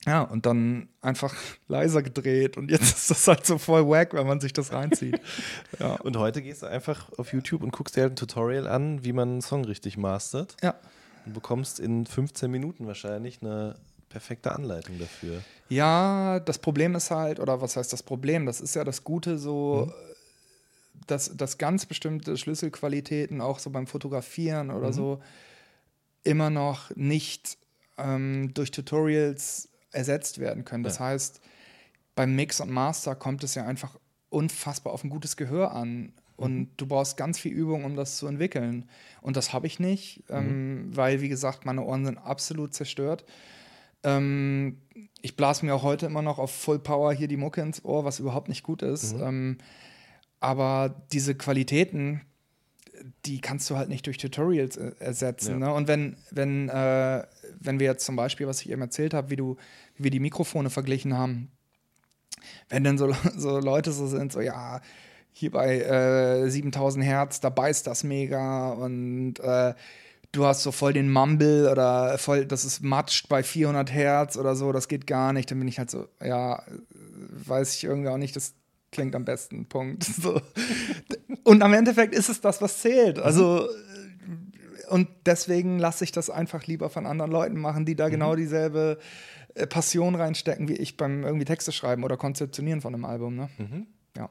Speaker 2: ja, und dann einfach (laughs) leiser gedreht und jetzt ist das halt so voll wack, wenn man sich das reinzieht. (laughs)
Speaker 1: ja. Und heute gehst du einfach auf YouTube und guckst dir halt ein Tutorial an, wie man einen Song richtig mastert.
Speaker 2: Ja.
Speaker 1: Und bekommst in 15 Minuten wahrscheinlich eine perfekte Anleitung dafür.
Speaker 2: Ja, das Problem ist halt, oder was heißt das Problem? Das ist ja das Gute so, mhm. Dass, dass ganz bestimmte Schlüsselqualitäten auch so beim Fotografieren oder mhm. so immer noch nicht ähm, durch Tutorials ersetzt werden können. Das ja. heißt, beim Mix und Master kommt es ja einfach unfassbar auf ein gutes Gehör an. Und mhm. du brauchst ganz viel Übung, um das zu entwickeln. Und das habe ich nicht, mhm. ähm, weil, wie gesagt, meine Ohren sind absolut zerstört. Ähm, ich blase mir auch heute immer noch auf Full Power hier die Mucke ins Ohr, was überhaupt nicht gut ist. Mhm. Ähm, aber diese Qualitäten, die kannst du halt nicht durch Tutorials äh, ersetzen. Ja. Ne? Und wenn, wenn, äh, wenn wir jetzt zum Beispiel, was ich eben erzählt habe, wie du, wie wir die Mikrofone verglichen haben, wenn dann so, (laughs) so Leute so sind, so ja, hier bei äh, 7000 Hertz, da beißt das mega und äh, du hast so voll den Mumble oder voll, das ist matscht bei 400 Hertz oder so, das geht gar nicht. Dann bin ich halt so, ja, weiß ich irgendwie auch nicht, das klingt am besten, Punkt. (laughs) So. Und am Endeffekt ist es das, was zählt. Mhm. Also, und deswegen lasse ich das einfach lieber von anderen Leuten machen, die da mhm. genau dieselbe äh, Passion reinstecken, wie ich beim irgendwie Texte schreiben oder konzeptionieren von einem Album. Ne? Mhm.
Speaker 1: Ja.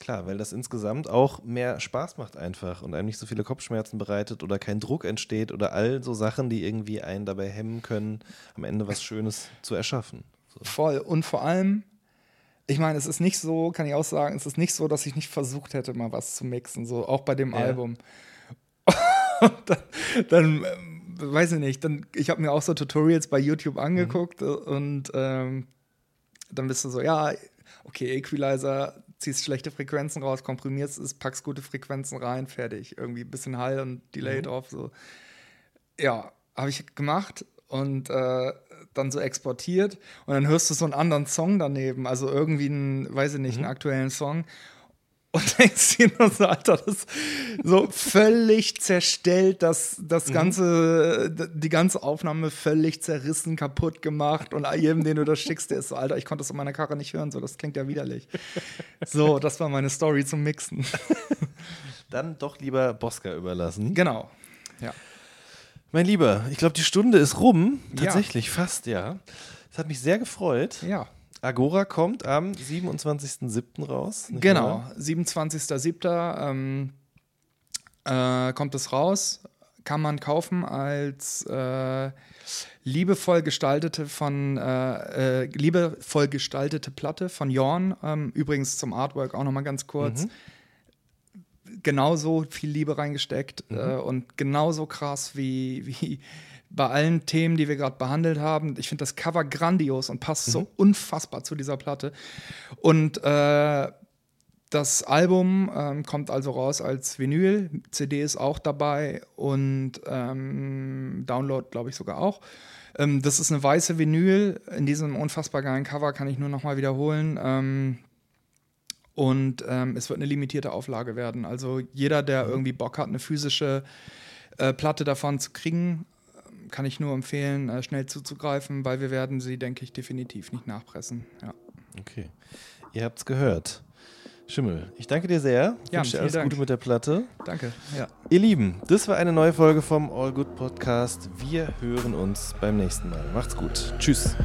Speaker 1: Klar, weil das insgesamt auch mehr Spaß macht einfach und einem nicht so viele Kopfschmerzen bereitet oder kein Druck entsteht oder all so Sachen, die irgendwie einen dabei hemmen können, am Ende was Schönes zu erschaffen.
Speaker 2: So. Voll. Und vor allem, ich meine, es ist nicht so, kann ich auch sagen, es ist nicht so, dass ich nicht versucht hätte, mal was zu mixen, so auch bei dem ja. Album. (laughs) dann, dann ähm, weiß ich nicht, dann, ich habe mir auch so Tutorials bei YouTube angeguckt mhm. und ähm, dann bist du so, ja, okay, Equalizer, ziehst schlechte Frequenzen raus, komprimierst es, packst gute Frequenzen rein, fertig. Irgendwie ein bisschen Hall und Delay mhm. drauf. So. Ja, habe ich gemacht und äh, dann so exportiert und dann hörst du so einen anderen Song daneben, also irgendwie einen, weiß ich nicht, mhm. einen aktuellen Song und (laughs) denkst dir nur so, Alter, das so völlig zerstellt, das, das mhm. ganze, die ganze Aufnahme völlig zerrissen, kaputt gemacht und jedem, den du das schickst, der ist so, Alter, ich konnte das in meiner Karre nicht hören, so, das klingt ja widerlich. So, das war meine Story zum Mixen. (laughs)
Speaker 1: Dann doch lieber Bosca überlassen.
Speaker 2: Genau, ja.
Speaker 1: Mein Lieber, ich glaube, die Stunde ist rum. Tatsächlich, ja. fast, ja. Es hat mich sehr gefreut.
Speaker 2: Ja.
Speaker 1: Agora kommt am 27.07. raus.
Speaker 2: Genau, 27.07. Ähm, äh, kommt es raus. Kann man kaufen als äh, liebevoll gestaltete von äh, äh liebevoll gestaltete Platte von Jorn. Ähm, übrigens zum Artwork auch nochmal ganz kurz. Mhm. Genauso viel Liebe reingesteckt mhm. Äh, und genauso krass wie, wie bei allen Themen, die wir gerade behandelt haben. Ich finde das Cover grandios und passt mhm. so unfassbar zu dieser Platte. Und äh, das Album ähm, kommt also raus als Vinyl, CD ist auch dabei und ähm, Download, glaube ich, sogar auch. Ähm, das ist eine weiße Vinyl in diesem unfassbar geilen Cover, kann ich nur nochmal wiederholen. Ähm, und ähm, es wird eine limitierte Auflage werden. Also jeder, der mhm. irgendwie Bock hat, eine physische äh, Platte davon zu kriegen, kann ich nur empfehlen, äh, schnell zuzugreifen, weil wir werden sie, denke ich, definitiv nicht nachpressen. Ja.
Speaker 1: Okay. Ihr habt es gehört. Schimmel, ich danke dir sehr. Ich
Speaker 2: ja,
Speaker 1: wünsche dir alles Dank. Gute mit der Platte.
Speaker 2: Danke. Ja.
Speaker 1: Ihr Lieben, das war eine neue Folge vom All Good Podcast. Wir hören uns beim nächsten Mal. Macht's gut. Tschüss.